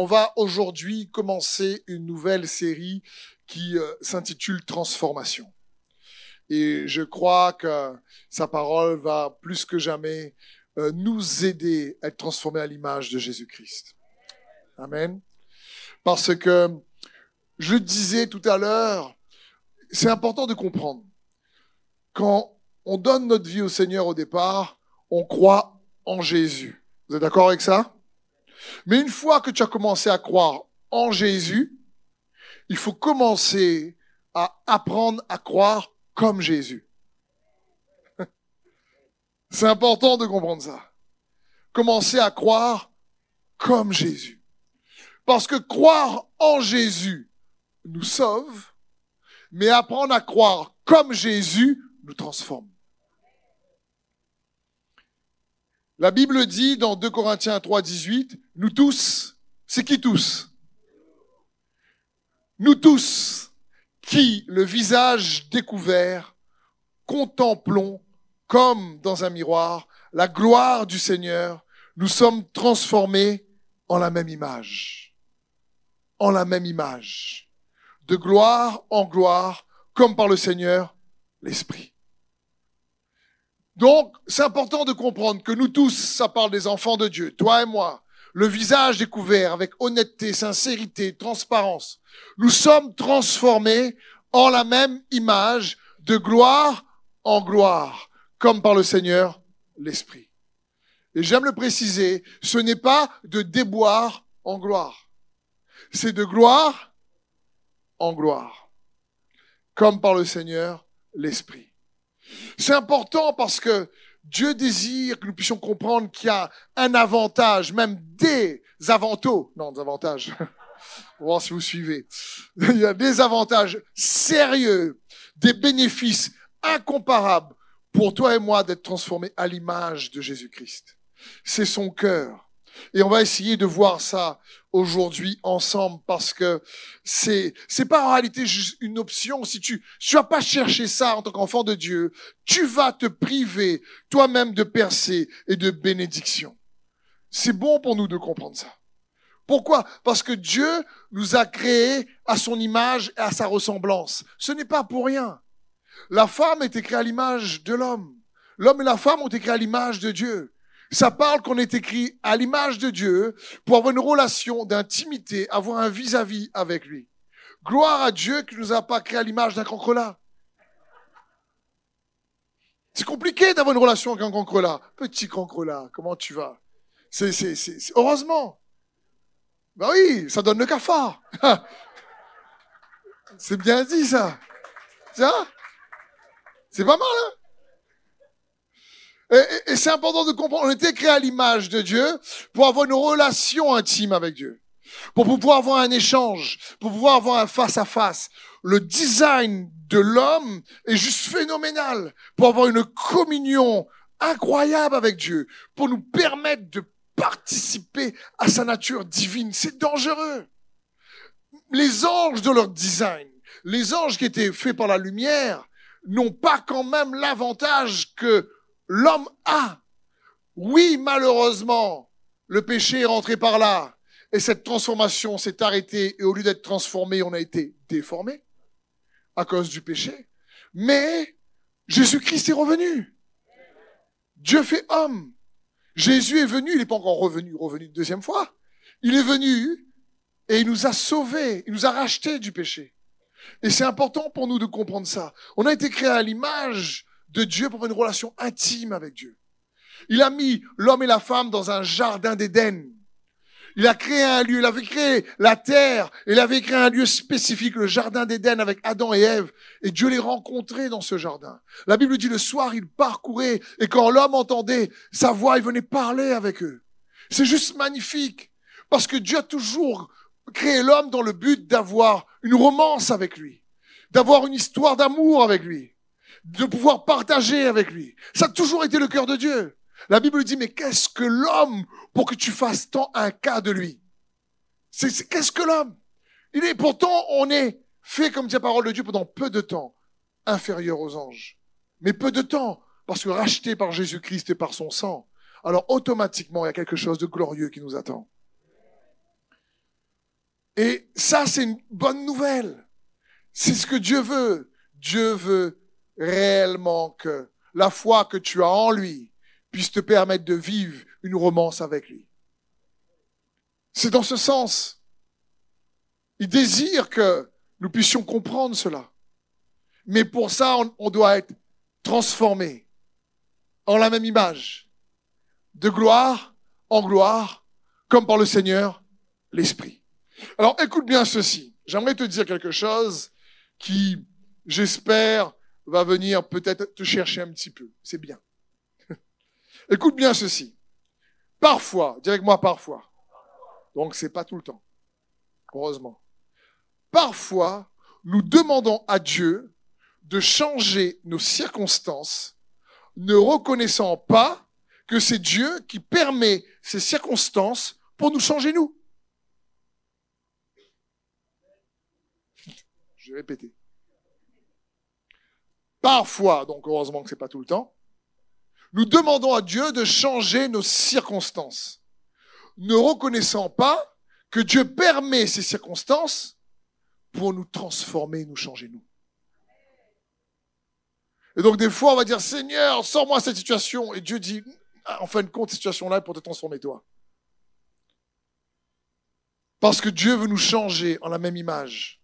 On va aujourd'hui commencer une nouvelle série qui euh, s'intitule Transformation. Et je crois que sa parole va plus que jamais euh, nous aider à être transformés à l'image de Jésus-Christ. Amen. Parce que je disais tout à l'heure, c'est important de comprendre. Quand on donne notre vie au Seigneur au départ, on croit en Jésus. Vous êtes d'accord avec ça? Mais une fois que tu as commencé à croire en Jésus, il faut commencer à apprendre à croire comme Jésus. C'est important de comprendre ça. Commencer à croire comme Jésus. Parce que croire en Jésus nous sauve, mais apprendre à croire comme Jésus nous transforme. La Bible dit dans 2 Corinthiens 3, 18, nous tous, c'est qui tous? Nous tous, qui, le visage découvert, contemplons comme dans un miroir la gloire du Seigneur, nous sommes transformés en la même image. En la même image. De gloire en gloire, comme par le Seigneur, l'Esprit. Donc, c'est important de comprendre que nous tous, ça parle des enfants de Dieu, toi et moi, le visage découvert avec honnêteté, sincérité, transparence. Nous sommes transformés en la même image de gloire en gloire, comme par le Seigneur l'Esprit. Et j'aime le préciser, ce n'est pas de déboire en gloire, c'est de gloire en gloire, comme par le Seigneur l'Esprit. C'est important parce que Dieu désire que nous puissions comprendre qu'il y a un avantage, même des avantages, non, des avantages, voir si vous suivez. Il y a des avantages sérieux, des bénéfices incomparables pour toi et moi d'être transformés à l'image de Jésus-Christ. C'est son cœur. Et on va essayer de voir ça aujourd'hui ensemble parce que c'est c'est pas en réalité juste une option. Si tu tu vas pas chercher ça en tant qu'enfant de Dieu, tu vas te priver toi-même de percée et de bénédiction. C'est bon pour nous de comprendre ça. Pourquoi? Parce que Dieu nous a créés à son image et à sa ressemblance. Ce n'est pas pour rien. La femme est créée à l'image de l'homme. L'homme et la femme ont été créés à l'image de Dieu. Ça parle qu'on est écrit à l'image de Dieu pour avoir une relation d'intimité, avoir un vis-à-vis avec lui. Gloire à Dieu qui nous a pas créé à l'image d'un cancrelat. C'est compliqué d'avoir une relation avec un cancrelat. Petit cancrelat, comment tu vas? C'est, heureusement. Ben oui, ça donne le cafard. c'est bien dit ça. Ça C'est pas mal, hein? Et, c'est important de comprendre, on était créé à l'image de Dieu pour avoir une relation intime avec Dieu, pour pouvoir avoir un échange, pour pouvoir avoir un face-à-face. Le design de l'homme est juste phénoménal pour avoir une communion incroyable avec Dieu, pour nous permettre de participer à sa nature divine. C'est dangereux. Les anges de leur design, les anges qui étaient faits par la lumière, n'ont pas quand même l'avantage que l'homme a. Oui, malheureusement, le péché est rentré par là. Et cette transformation s'est arrêtée. Et au lieu d'être transformé, on a été déformé à cause du péché. Mais Jésus-Christ est revenu. Dieu fait homme. Jésus est venu, il n'est pas encore revenu, revenu une deuxième fois. Il est venu et il nous a sauvés, il nous a rachetés du péché. Et c'est important pour nous de comprendre ça. On a été créé à l'image de Dieu pour une relation intime avec Dieu. Il a mis l'homme et la femme dans un jardin d'Éden. Il a créé un lieu, il avait créé la terre, il avait créé un lieu spécifique, le jardin d'Éden avec Adam et Ève, et Dieu les rencontrait dans ce jardin. La Bible dit le soir, il parcourait, et quand l'homme entendait sa voix, il venait parler avec eux. C'est juste magnifique, parce que Dieu a toujours créé l'homme dans le but d'avoir une romance avec lui, d'avoir une histoire d'amour avec lui de pouvoir partager avec lui. Ça a toujours été le cœur de Dieu. La Bible dit, mais qu'est-ce que l'homme pour que tu fasses tant un cas de lui? C'est qu'est-ce que l'homme? Il est pourtant, on est fait comme dit la parole de Dieu pendant peu de temps, inférieur aux anges. Mais peu de temps, parce que racheté par Jésus-Christ et par son sang, alors automatiquement il y a quelque chose de glorieux qui nous attend. ça, c'est une bonne nouvelle. C'est ce que Dieu veut. Dieu veut réellement que la foi que tu as en lui puisse te permettre de vivre une romance avec lui. C'est dans ce sens. Il désire que nous puissions comprendre cela. Mais pour ça, on, doit être transformé en la même image, de gloire en gloire, comme par le Seigneur, l'Esprit. Alors écoute bien ceci. J'aimerais te dire quelque chose qui, j'espère, va venir peut-être te chercher un petit peu. C'est bien. écoute bien ceci. Parfois, dis avec moi parfois. Donc c'est pas tout le temps. Heureusement. Parfois, nous demandons à Dieu de changer nos circonstances, ne reconnaissant pas que c'est Dieu qui permet ces circonstances pour nous changer nous. Je vais répéter. Parfois, donc heureusement que c'est pas tout le temps, nous demandons à Dieu de changer nos circonstances, ne reconnaissant pas que Dieu permet ces circonstances pour nous transformer, nous changer nous. Et donc des fois, on va dire, Seigneur, sors-moi cette situation. Et Dieu dit, en fin de compte, cette situation-là est pour te transformer toi. Parce que Dieu veut nous changer en la même image,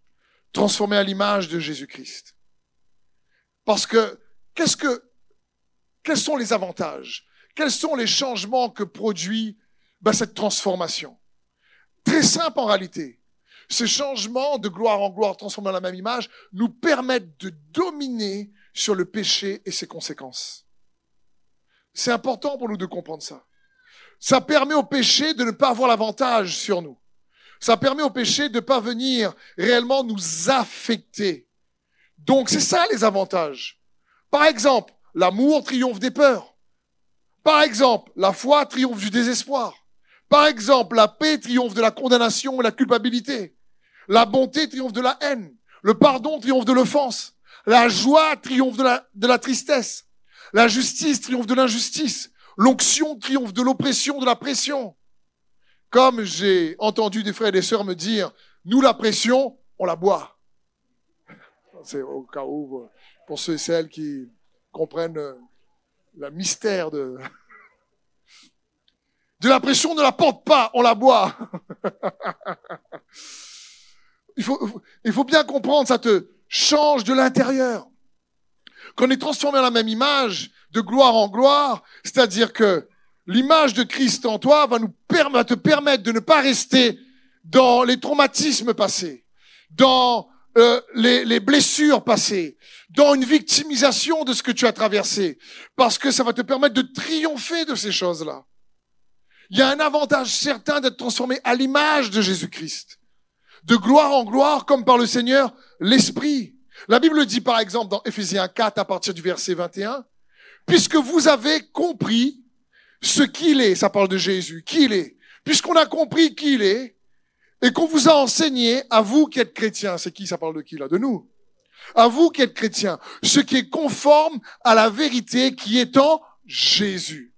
transformer à l'image de Jésus-Christ. Parce que, quels sont les avantages? Quels sont les changements que produit ben, cette transformation? Très simple en réalité. Ces changements de gloire en gloire, transformés en la même image, nous permettent de dominer sur le péché et ses conséquences. C'est important pour nous de comprendre ça. Ça permet au péché de ne pas avoir l'avantage sur nous. Ça permet au péché de ne pas venir réellement nous affecter. Donc c'est ça les avantages. Par exemple, l'amour triomphe des peurs. Par exemple, la foi triomphe du désespoir. Par exemple, la paix triomphe de la condamnation et la culpabilité. La bonté triomphe de la haine. Le pardon triomphe de l'offense. La joie triomphe de la, tristesse. La justice triomphe de l'injustice. L'onction triomphe de l'oppression, de la pression. Comme j'ai entendu des frères et des sœurs me dire, nous la pression, on la boit. C'est au cas où, pour ceux et celles qui comprennent le mystère de... De la pression, on ne la porte pas, on la boit. il, faut, il faut bien comprendre, ça te, change de l'intérieur. Qu'on est transformé en la même image, de gloire en gloire, c'est-à-dire que l'image de Christ en toi va nous permettre, te permettre de ne pas rester dans les traumatismes passés, dans euh, les, les, blessures passées, dans une victimisation de ce que tu as traversé, parce que ça va te permettre de triompher de ces choses-là. Il y a un avantage certain d'être transformé à l'image de Jésus-Christ de gloire en gloire, comme par le Seigneur l'Esprit. La Bible dit par exemple dans Ephésiens 4 à partir du verset 21, puisque vous avez compris ce qu'il est, ça parle de Jésus, qui il est, puisqu'on a compris qui il est, et qu'on vous a enseigné, à vous qui êtes chrétiens, c'est qui ça parle de qui là? De nous. À vous qui êtes chrétiens, ce qui est conforme à la vérité qui est en Jésus.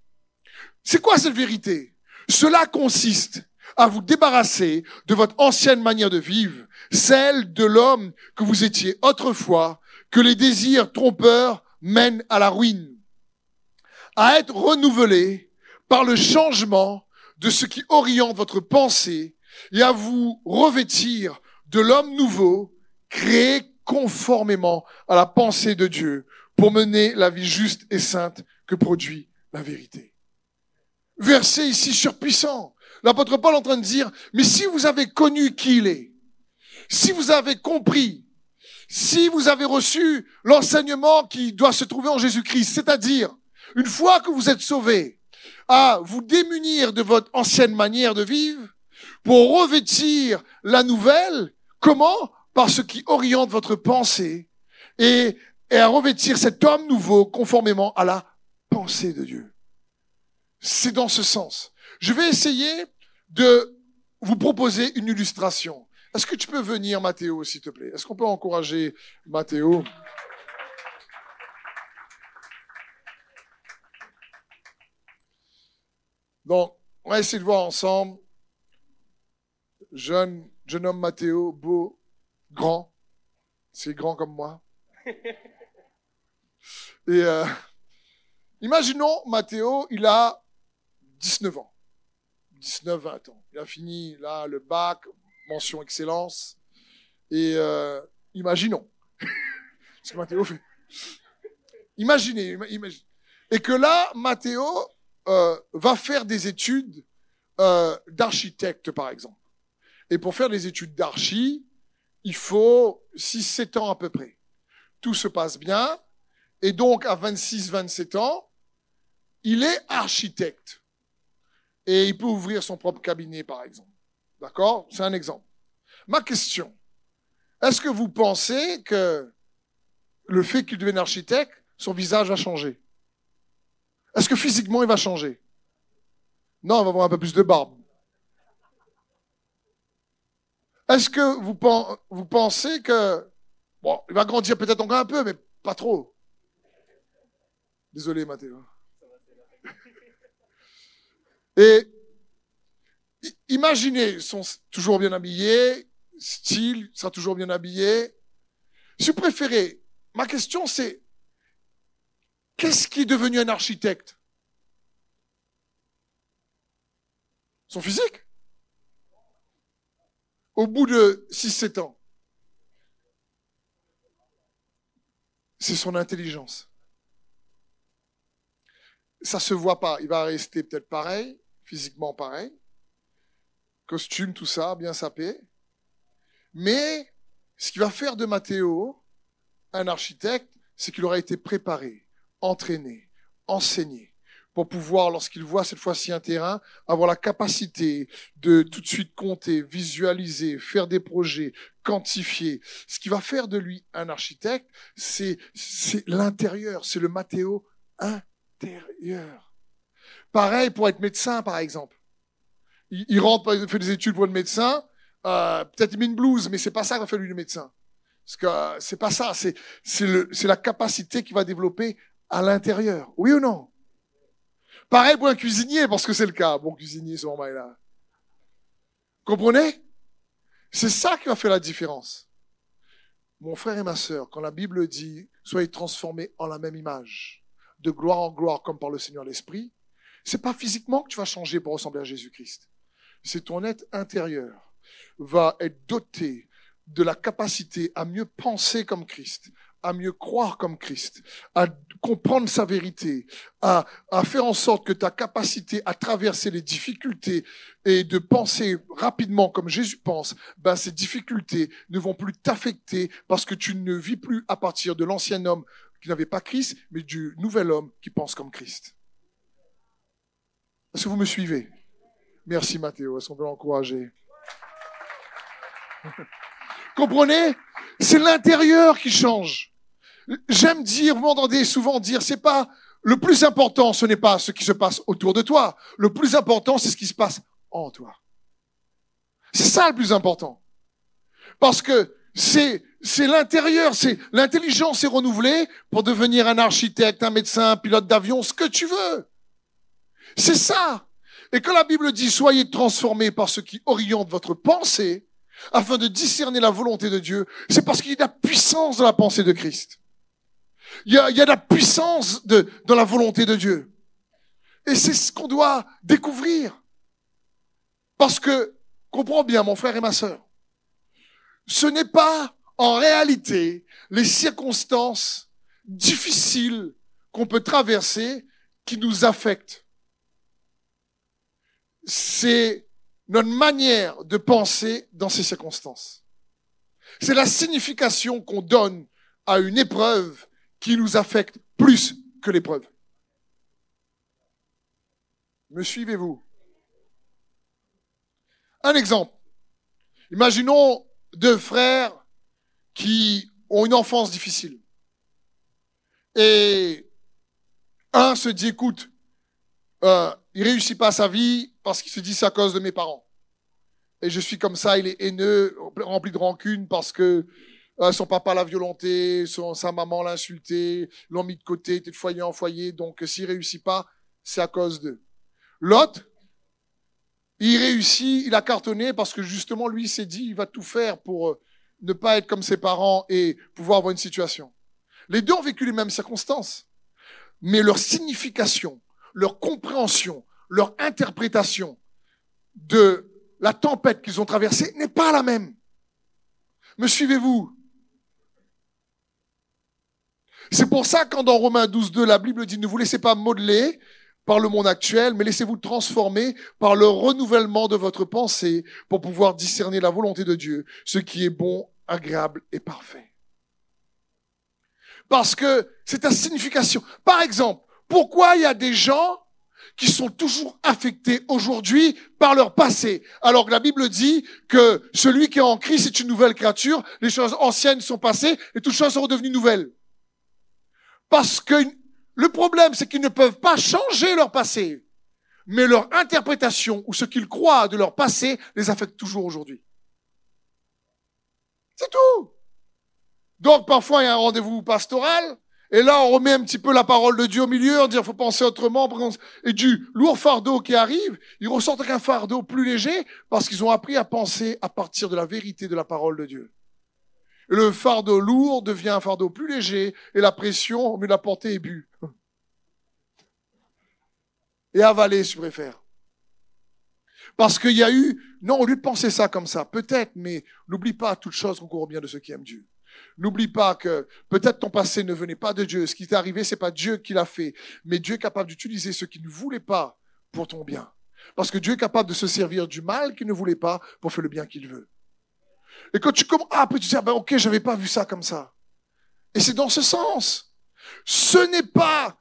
C'est quoi cette vérité? Cela consiste à vous débarrasser de votre ancienne manière de vivre, celle de l'homme que vous étiez autrefois, que les désirs trompeurs mènent à la ruine, à être renouvelé par le changement de ce qui oriente votre pensée et à vous revêtir de l'homme nouveau, créé conformément à la pensée de Dieu pour mener la vie juste et sainte que produit la vérité. Verset ici surpuissant. L'apôtre Paul est en train de dire, mais si vous avez connu qui il est, si vous avez compris, si vous avez reçu l'enseignement qui doit se trouver en Jésus-Christ, c'est-à-dire, une fois que vous êtes sauvé, à vous démunir de votre ancienne manière de vivre, pour revêtir la nouvelle, comment? Par ce qui oriente votre pensée et, et à revêtir cet homme nouveau conformément à la pensée de Dieu. C'est dans ce sens. Je vais essayer de vous proposer une illustration. Est-ce que tu peux venir, Mathéo, s'il te plaît? Est-ce qu'on peut encourager Mathéo Donc, on va essayer de voir ensemble. Jeune jeune homme Mathéo, beau, grand. C'est grand comme moi. Et euh, imaginons, Mathéo, il a 19 ans. 19, 20 ans. Il a fini là le bac, mention excellence. Et euh, imaginons. Ce que Mathéo fait. Imaginez, imaginez. Et que là, Mathéo euh, va faire des études euh, d'architecte, par exemple. Et pour faire des études d'archi, il faut 6-7 ans à peu près. Tout se passe bien. Et donc, à 26-27 ans, il est architecte. Et il peut ouvrir son propre cabinet, par exemple. D'accord? C'est un exemple. Ma question, est-ce que vous pensez que le fait qu'il devienne architecte, son visage va changer? Est-ce que physiquement, il va changer? Non, il va avoir un peu plus de barbe. Est-ce que vous, pensez que... Bon, il va grandir peut-être encore un peu, mais pas trop? Désolé, Mathéo. Et imaginez, ils toujours bien habillés, style, sera toujours bien habillé. Si vous préférez, ma question c'est, qu'est-ce qui est devenu un architecte? Son physique? Au bout de 6-7 ans. C'est son intelligence. Ça se voit pas. Il va rester peut-être pareil, physiquement pareil. Costume, tout ça, bien sapé. Mais ce qui va faire de Mathéo un architecte, c'est qu'il aura été préparé, entraîné, enseigné pour pouvoir, lorsqu'il voit cette fois-ci un terrain, avoir la capacité de tout de suite compter, visualiser, faire des projets, quantifier. Ce qui va faire de lui un architecte, c'est, l'intérieur, c'est le Mathéo intérieur. Pareil pour être médecin, par exemple. Il, il rentre, il fait des études pour être médecin, euh, peut-être il met une blouse, mais c'est pas ça qui va faire lui le médecin. Parce que euh, c'est pas ça, c'est la capacité qu'il va développer à l'intérieur. Oui ou non? Pareil pour un cuisinier, parce que c'est le cas. Bon cuisinier, ce moment-là. Comprenez? C'est ça qui va faire la différence. Mon frère et ma sœur, quand la Bible dit soyez transformés en la même image, de gloire en gloire, comme par le Seigneur l'Esprit, c'est pas physiquement que tu vas changer pour ressembler à Jésus-Christ. C'est ton être intérieur va être doté de la capacité à mieux penser comme Christ, à mieux croire comme Christ, à comprendre sa vérité, à, à, faire en sorte que ta capacité à traverser les difficultés et de penser rapidement comme Jésus pense, ben ces difficultés ne vont plus t'affecter parce que tu ne vis plus à partir de l'ancien homme qui n'avait pas Christ, mais du nouvel homme qui pense comme Christ. Est-ce que vous me suivez? Merci Mathéo, est-ce qu'on peut l'encourager Comprenez? C'est l'intérieur qui change. J'aime dire, vous m'entendez souvent dire, c'est pas le plus important, ce n'est pas ce qui se passe autour de toi. Le plus important, c'est ce qui se passe en toi. C'est ça le plus important. Parce que c'est c'est l'intérieur, c'est l'intelligence est renouvelée pour devenir un architecte, un médecin, un pilote d'avion, ce que tu veux. C'est ça. Et quand la Bible dit soyez transformés par ce qui oriente votre pensée, afin de discerner la volonté de Dieu, c'est parce qu'il y a de la puissance dans la pensée de Christ. Il y a, il la puissance de, dans la volonté de Dieu. Et c'est ce qu'on doit découvrir. Parce que, comprends bien, mon frère et ma sœur, ce n'est pas en réalité les circonstances difficiles qu'on peut traverser qui nous affectent. C'est notre manière de penser dans ces circonstances. C'est la signification qu'on donne à une épreuve qui nous affecte plus que l'épreuve. Me suivez-vous? Un exemple. Imaginons deux frères qui ont une enfance difficile. Et un se dit, écoute, euh, il réussit pas sa vie parce qu'il se dit c'est à cause de mes parents. Et je suis comme ça, il est haineux, rempli de rancune parce que euh, son papa l'a violenté, son, sa maman l'a insulté, l'ont mis de côté, était de foyer en foyer, donc s'il réussit pas, c'est à cause d'eux. L'autre, Il réussit, il a cartonné parce que justement, lui, s'est dit, il va tout faire pour euh, ne pas être comme ses parents et pouvoir avoir une situation. Les deux ont vécu les mêmes circonstances, mais leur signification, leur compréhension, leur interprétation de la tempête qu'ils ont traversée n'est pas la même. Me suivez-vous? C'est pour ça quand dans Romains 12, 2, la Bible dit ne vous laissez pas modeler par le monde actuel, mais laissez-vous transformer par le renouvellement de votre pensée pour pouvoir discerner la volonté de Dieu, ce qui est bon, agréable et parfait. Parce que c'est ta signification. Par exemple, pourquoi il y a des gens qui sont toujours affectés aujourd'hui par leur passé, alors que la Bible dit que celui qui est en Christ est une nouvelle créature, les choses anciennes sont passées et toutes choses sont redevenues nouvelles. Parce que le problème, c'est qu'ils ne peuvent pas changer leur passé, mais leur interprétation ou ce qu'ils croient de leur passé les affecte toujours aujourd'hui. C'est tout. Donc parfois il y a un rendez-vous pastoral, et là on remet un petit peu la parole de Dieu au milieu, on dit il faut penser autrement, et du lourd fardeau qui arrive, ils ressortent avec un fardeau plus léger parce qu'ils ont appris à penser à partir de la vérité de la parole de Dieu le fardeau lourd devient un fardeau plus léger et la pression, de la porter, est bu. Et avalé, si je préfère. Parce qu'il y a eu, non, au lieu de penser ça comme ça, peut-être, mais n'oublie pas, toute chose concourt bien de ceux qui aiment Dieu. N'oublie pas que peut-être ton passé ne venait pas de Dieu. Ce qui t'est arrivé, c'est pas Dieu qui l'a fait, mais Dieu est capable d'utiliser ce qu'il ne voulait pas pour ton bien. Parce que Dieu est capable de se servir du mal qu'il ne voulait pas pour faire le bien qu'il veut. Et quand tu commences, ah, après tu dis, ah ben ok, j'avais pas vu ça comme ça. Et c'est dans ce sens. Ce n'est pas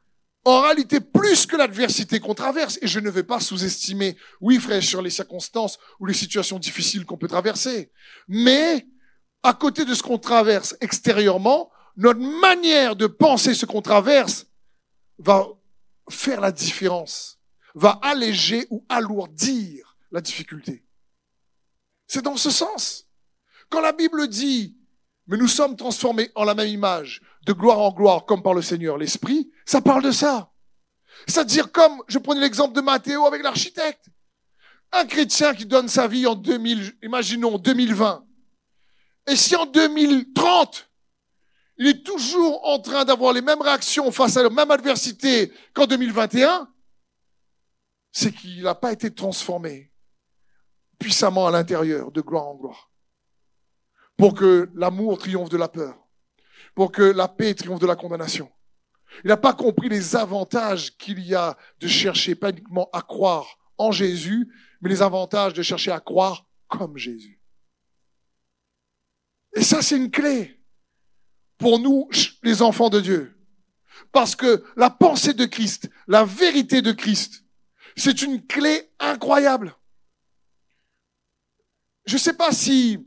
en réalité plus que l'adversité qu'on traverse. Et je ne vais pas sous-estimer, oui frère, sur les circonstances ou les situations difficiles qu'on peut traverser. Mais à côté de ce qu'on traverse extérieurement, notre manière de penser ce qu'on traverse va faire la différence, va alléger ou alourdir la difficulté. C'est dans ce sens. Quand la Bible dit, mais nous sommes transformés en la même image, de gloire en gloire, comme par le Seigneur l'Esprit, ça parle de ça. C'est-à-dire comme, je prenais l'exemple de Mathéo avec l'architecte. Un chrétien qui donne sa vie en 2000, imaginons 2020. Et si en 2030, il est toujours en train d'avoir les mêmes réactions face à la même adversité qu'en 2021, c'est qu'il n'a pas été transformé puissamment à l'intérieur de gloire en gloire pour que l'amour triomphe de la peur, pour que la paix triomphe de la condamnation. Il n'a pas compris les avantages qu'il y a de chercher pas uniquement à croire en Jésus, mais les avantages de chercher à croire comme Jésus. Et ça, c'est une clé pour nous, les enfants de Dieu. Parce que la pensée de Christ, la vérité de Christ, c'est une clé incroyable. Je ne sais pas si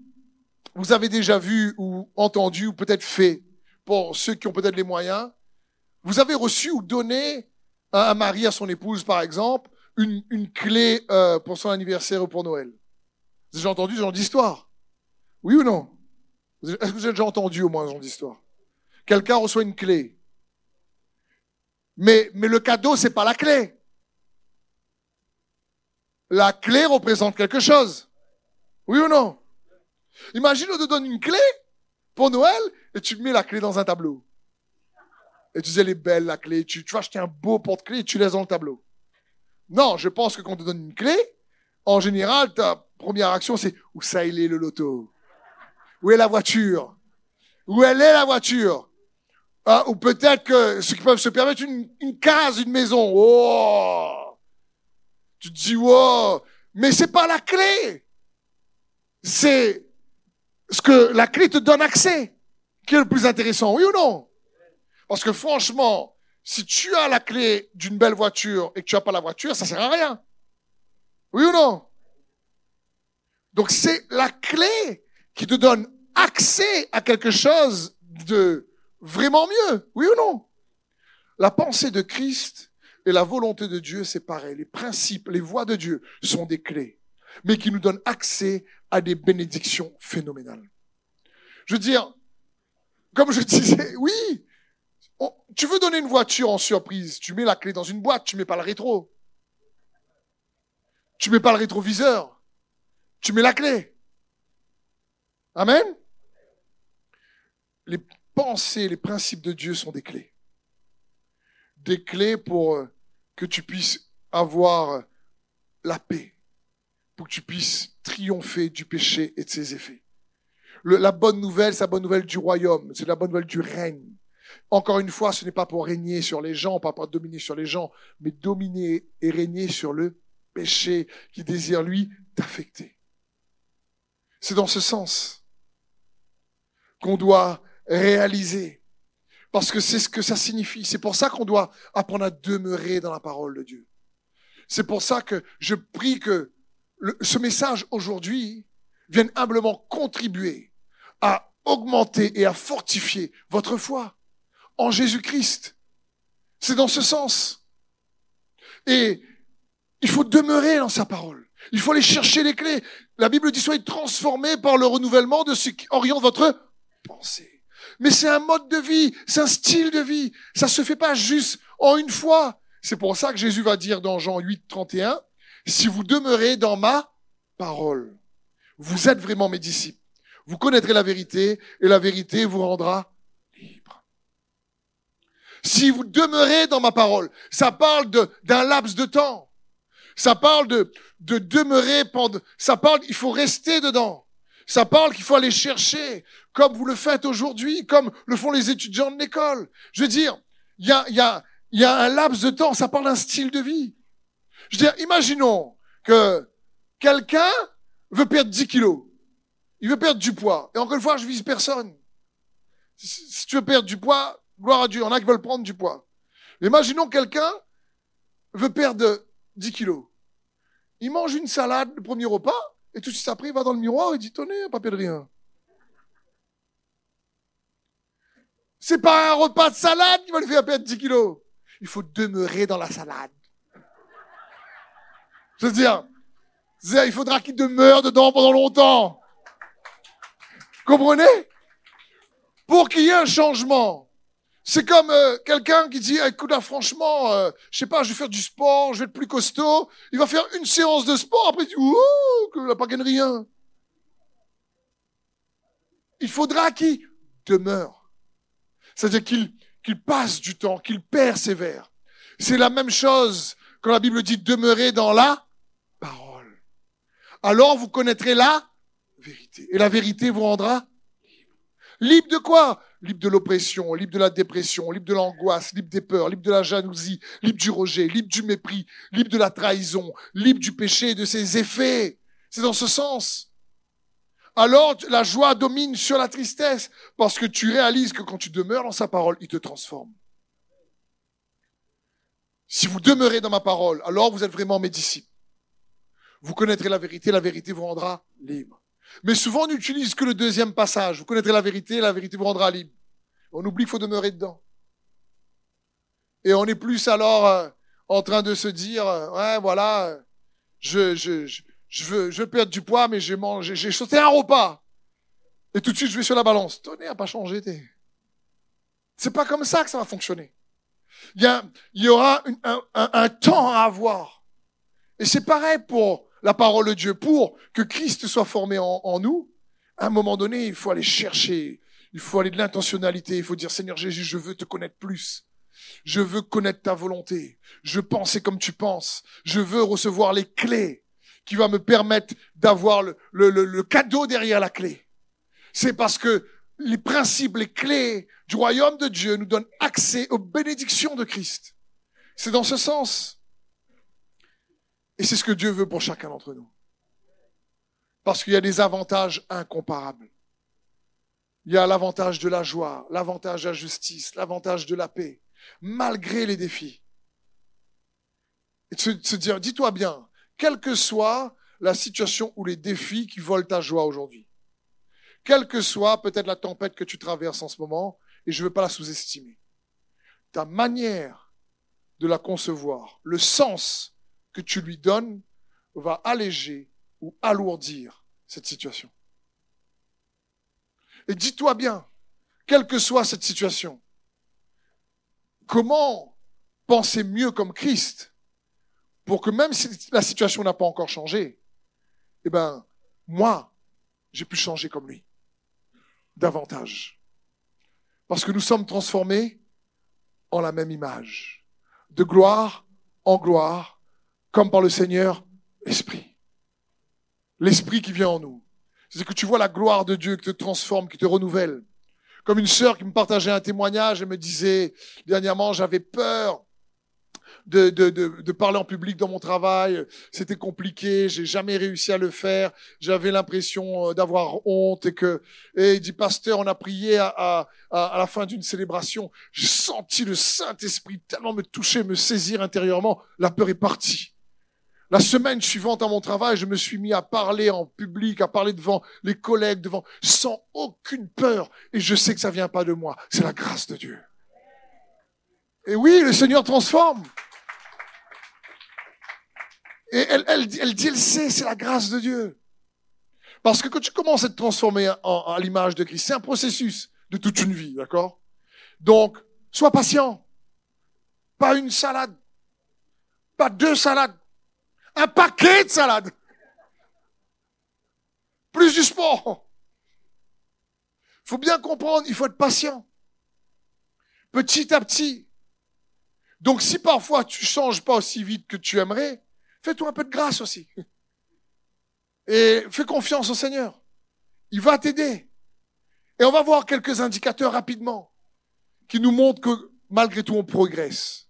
vous avez déjà vu ou entendu ou peut-être fait, pour ceux qui ont peut-être les moyens, vous avez reçu ou donné à un mari, à son épouse par exemple, une, clé euh, pour son anniversaire ou pour Noël. Vous avez entendu ce genre d'histoire? Oui ou non? Est-ce que vous avez déjà entendu au moins ce genre d'histoire Quelqu'un reçoit une clé. Mais, mais le cadeau, c'est pas la clé. La clé représente quelque chose. Oui ou non? Imagine, on te donne une clé pour Noël et tu mets la clé dans un tableau. Et tu dis, elle est belle, la clé. Tu, tu vas acheter un beau porte-clé et tu laisses dans le tableau. Non, je pense que quand on te donne une clé, en général, ta première action, c'est où ça il est le loto? Où est la voiture? Où elle est la voiture? Ah, Ou peut-être que ceux qui peuvent se permettre une, case, une maison. Oh! Tu te dis, wow! Mais c'est pas la clé. C'est ce que la clé te donne accès, qui est le plus intéressant, oui ou non? Parce que franchement, si tu as la clé d'une belle voiture et que tu n'as pas la voiture, ça sert à rien. Oui ou non? Donc c'est la clé qui te donne accès à quelque chose de vraiment mieux. Oui ou non? La pensée de Christ et la volonté de Dieu, c'est pareil. Les principes, les voies de Dieu sont des clés mais qui nous donne accès à des bénédictions phénoménales. Je veux dire, comme je disais, oui, tu veux donner une voiture en surprise, tu mets la clé dans une boîte, tu mets pas le rétro. Tu mets pas le rétroviseur. Tu mets la clé. Amen? Les pensées, les principes de Dieu sont des clés. Des clés pour euh, que tu puisses avoir la paix, pour que tu puisses triompher du péché et de ses effets. la bonne nouvelle, c'est la bonne nouvelle du royaume, c'est la bonne nouvelle du règne. Encore une fois, ce n'est pas pour régner sur les gens, pas pour dominer sur les gens, mais dominer et régner sur le péché qui désire, lui, t'affecter. C'est dans ce sens qu'on doit réaliser. Parce que c'est ce que ça signifie. C'est pour ça qu'on doit apprendre à demeurer dans la parole de Dieu. C'est pour ça que je prie que ce message aujourd'hui vienne humblement contribuer à augmenter et à fortifier votre foi en Jésus-Christ. C'est dans ce sens. Et il faut demeurer dans sa parole. Il faut aller chercher les clés. La Bible dit soyez transformés par le renouvellement de ce qui oriente votre Mais c'est un mode de vie, c'est un style de vie. Ça se fait pas juste en une fois. C'est pour ça que Jésus va dire dans Jean 8, 31, si vous demeurez dans ma parole, vous êtes vraiment mes disciples. Vous connaîtrez la vérité et la vérité vous rendra libre. Si vous demeurez dans ma parole, ça parle d'un laps de temps. Ça parle de, de demeurer pendant, ça parle, il faut rester dedans. Ça parle qu'il faut aller chercher, comme vous le faites aujourd'hui, comme le font les étudiants de l'école. Je veux dire, il y a, un laps de temps, ça parle d'un style de vie. Je veux dire, imaginons que quelqu'un veut perdre 10 kilos. Il veut perdre du poids. Et encore une fois, je vise personne. Si tu veux perdre du poids, gloire à Dieu, il y en a qui veulent prendre du poids. Imaginons quelqu'un veut perdre 10 kilos. Il mange une salade le premier repas, et tout de suite après, il va dans le miroir et dit, tenez, pas de rien. C'est pas un repas de salade qui va lui faire perdre 10 kilos. Il faut demeurer dans la salade. Je veux dire, il faudra qu'il demeure dedans pendant longtemps. Comprenez? Pour qu'il y ait un changement. C'est comme euh, quelqu'un qui dit, écoute là, franchement, euh, je sais pas, je vais faire du sport, je vais être plus costaud. Il va faire une séance de sport, après il dit, ouh, que n'a pas rien. Il faudra qu'il demeure. C'est-à-dire qu'il qu'il passe du temps, qu'il persévère. C'est la même chose quand la Bible dit demeurer dans la parole. Alors vous connaîtrez la vérité. Et la vérité vous rendra libre. De quoi? Libre de l'oppression, libre de la dépression, libre de l'angoisse, libre des peurs, libre de la jalousie, libre du rejet, libre du mépris, libre de la trahison, libre du péché et de ses effets. C'est dans ce sens. Alors la joie domine sur la tristesse parce que tu réalises que quand tu demeures dans sa parole, il te transforme. Si vous demeurez dans ma parole, alors vous êtes vraiment mes disciples. Vous connaîtrez la vérité, la vérité vous rendra libre. Mais souvent, on n'utilise que le deuxième passage. Vous connaîtrez la vérité, la vérité vous rendra libre. On oublie qu'il faut demeurer dedans. Et on est plus alors euh, en train de se dire, euh, ouais, voilà, je, je, je, veux, je veux perdre du poids, mais j'ai mangé, j'ai sauté un repas. Et tout de suite, je vais sur la balance. Tenez, à pas changé. C'est pas comme ça que ça va fonctionner. Il y, a, il y aura un, un, un temps à avoir. Et c'est pareil pour la parole de Dieu pour que Christ soit formé en, nous, à un moment donné, il faut aller chercher, il faut aller de l'intentionnalité, il faut dire Seigneur Jésus, je veux te connaître plus. Je veux connaître ta volonté. Je penser comme tu penses. Je veux recevoir les clés qui vont me permettre d'avoir le, le, le, cadeau derrière la clé. C'est parce que les principes, les clés du royaume de Dieu nous donnent accès aux bénédictions de Christ. C'est dans ce sens. Et c'est ce que Dieu veut pour chacun d'entre nous. Parce qu'il y a des avantages incomparables. Il y a l'avantage de la joie, l'avantage de la justice, l'avantage de la paix, malgré les défis. Et de se, dire, dis-toi bien, quelle que soit la situation ou les défis qui volent ta joie aujourd'hui, quelle que soit peut-être la tempête que tu traverses en ce moment, et je ne veux pas la sous-estimer, ta manière de la concevoir, le sens tu lui donnes va alléger ou alourdir cette situation. Et dis-toi bien, quelle que soit cette situation, comment penser mieux comme Christ pour que même si la situation n'a pas encore changé, eh ben, moi, j'ai pu changer comme lui. Davantage. Parce que nous sommes transformés en la même image. De gloire en gloire, comme par le Seigneur Esprit. L'Esprit qui vient en nous. C'est que tu vois la gloire de Dieu qui te transforme, qui te renouvelle. Comme une sœur qui me partageait un témoignage et me disait, dernièrement, j'avais peur de, de, de, de, parler en public dans mon travail. C'était compliqué, j'ai jamais réussi à le faire. J'avais l'impression euh, d'avoir honte et que, et il dit, pasteur, on a prié à, à, à la fin d'une célébration. J'ai senti le Saint-Esprit tellement me toucher, me saisir intérieurement. La peur est partie. La semaine suivante à mon travail, je me suis mis à parler en public, à parler devant les collègues, devant, sans aucune peur. Et je sais que ça vient pas de moi. C'est la grâce de Dieu. Et oui, le Seigneur transforme. Et elle, elle, elle dit, elle sait, c'est la grâce de Dieu. Parce que quand tu commences à te transformer à l'image de Christ, c'est un processus de toute une vie, d'accord? Donc, sois patient. Pas une salade. Pas deux salades. Un paquet de salades. Plus du sport. faut bien comprendre, il faut être patient. Petit à petit. Donc si parfois tu changes pas aussi vite que tu aimerais, Fais-toi un peu de grâce aussi. Et fais confiance au Seigneur. Il va t'aider. Et on va voir quelques indicateurs rapidement qui nous montrent que malgré tout on progresse.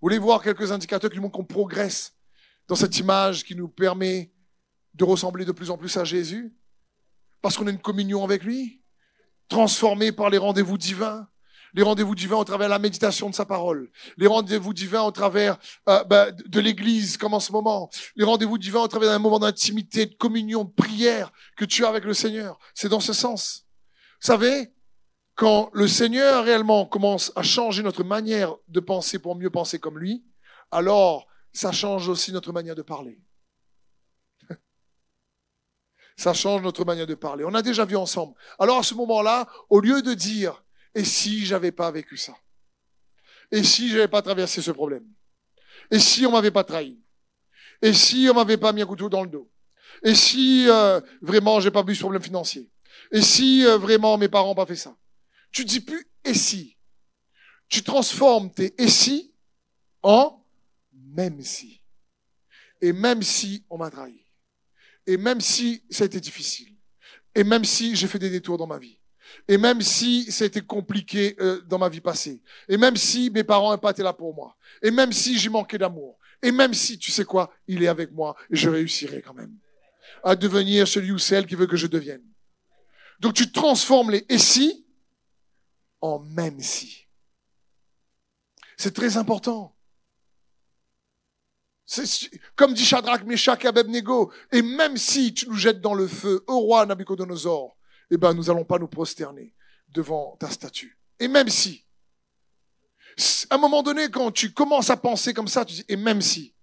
Vous voulez voir quelques indicateurs qui nous montrent qu'on progresse dans cette image qui nous permet de ressembler de plus en plus à Jésus Parce qu'on a une communion avec lui, transformé par les rendez-vous divins, les rendez-vous divins au travers de la méditation de sa parole, les rendez-vous divins au travers euh, bah, de l'Église comme en ce moment, les rendez-vous divins au travers d'un moment d'intimité, de communion, de prière que tu as avec le Seigneur. C'est dans ce sens. Vous savez, quand le Seigneur réellement commence à changer notre manière de penser pour mieux penser comme lui, alors ça change aussi notre manière de parler. Ça change notre manière de parler. On a déjà vu ensemble. Alors à ce moment-là, au lieu de dire et si j'avais pas vécu ça? Et si j'avais pas traversé ce problème? Et si on m'avait pas trahi? Et si on m'avait pas mis un couteau dans le dos? Et si euh, vraiment j'ai pas eu ce problème financier? Et si euh, vraiment mes parents n'ont pas fait ça? Tu dis plus et si Tu transformes tes et si en même si. Et même si on m'a trahi. Et même si ça a été difficile. Et même si j'ai fait des détours dans ma vie. Et même si c'était compliqué euh, dans ma vie passée, et même si mes parents n'ont pas été là pour moi, et même si j'ai manqué d'amour, et même si, tu sais quoi, il est avec moi, et je réussirai quand même à devenir celui ou celle qui veut que je devienne. Donc tu transformes les et si en même si. C'est très important. Comme dit Shadrach, Meshach et Abednego, et même si tu nous jettes dans le feu, au roi Nabucodonosor, eh ben, nous n'allons pas nous prosterner devant ta statue. Et même si, à un moment donné, quand tu commences à penser comme ça, tu dis, et même si,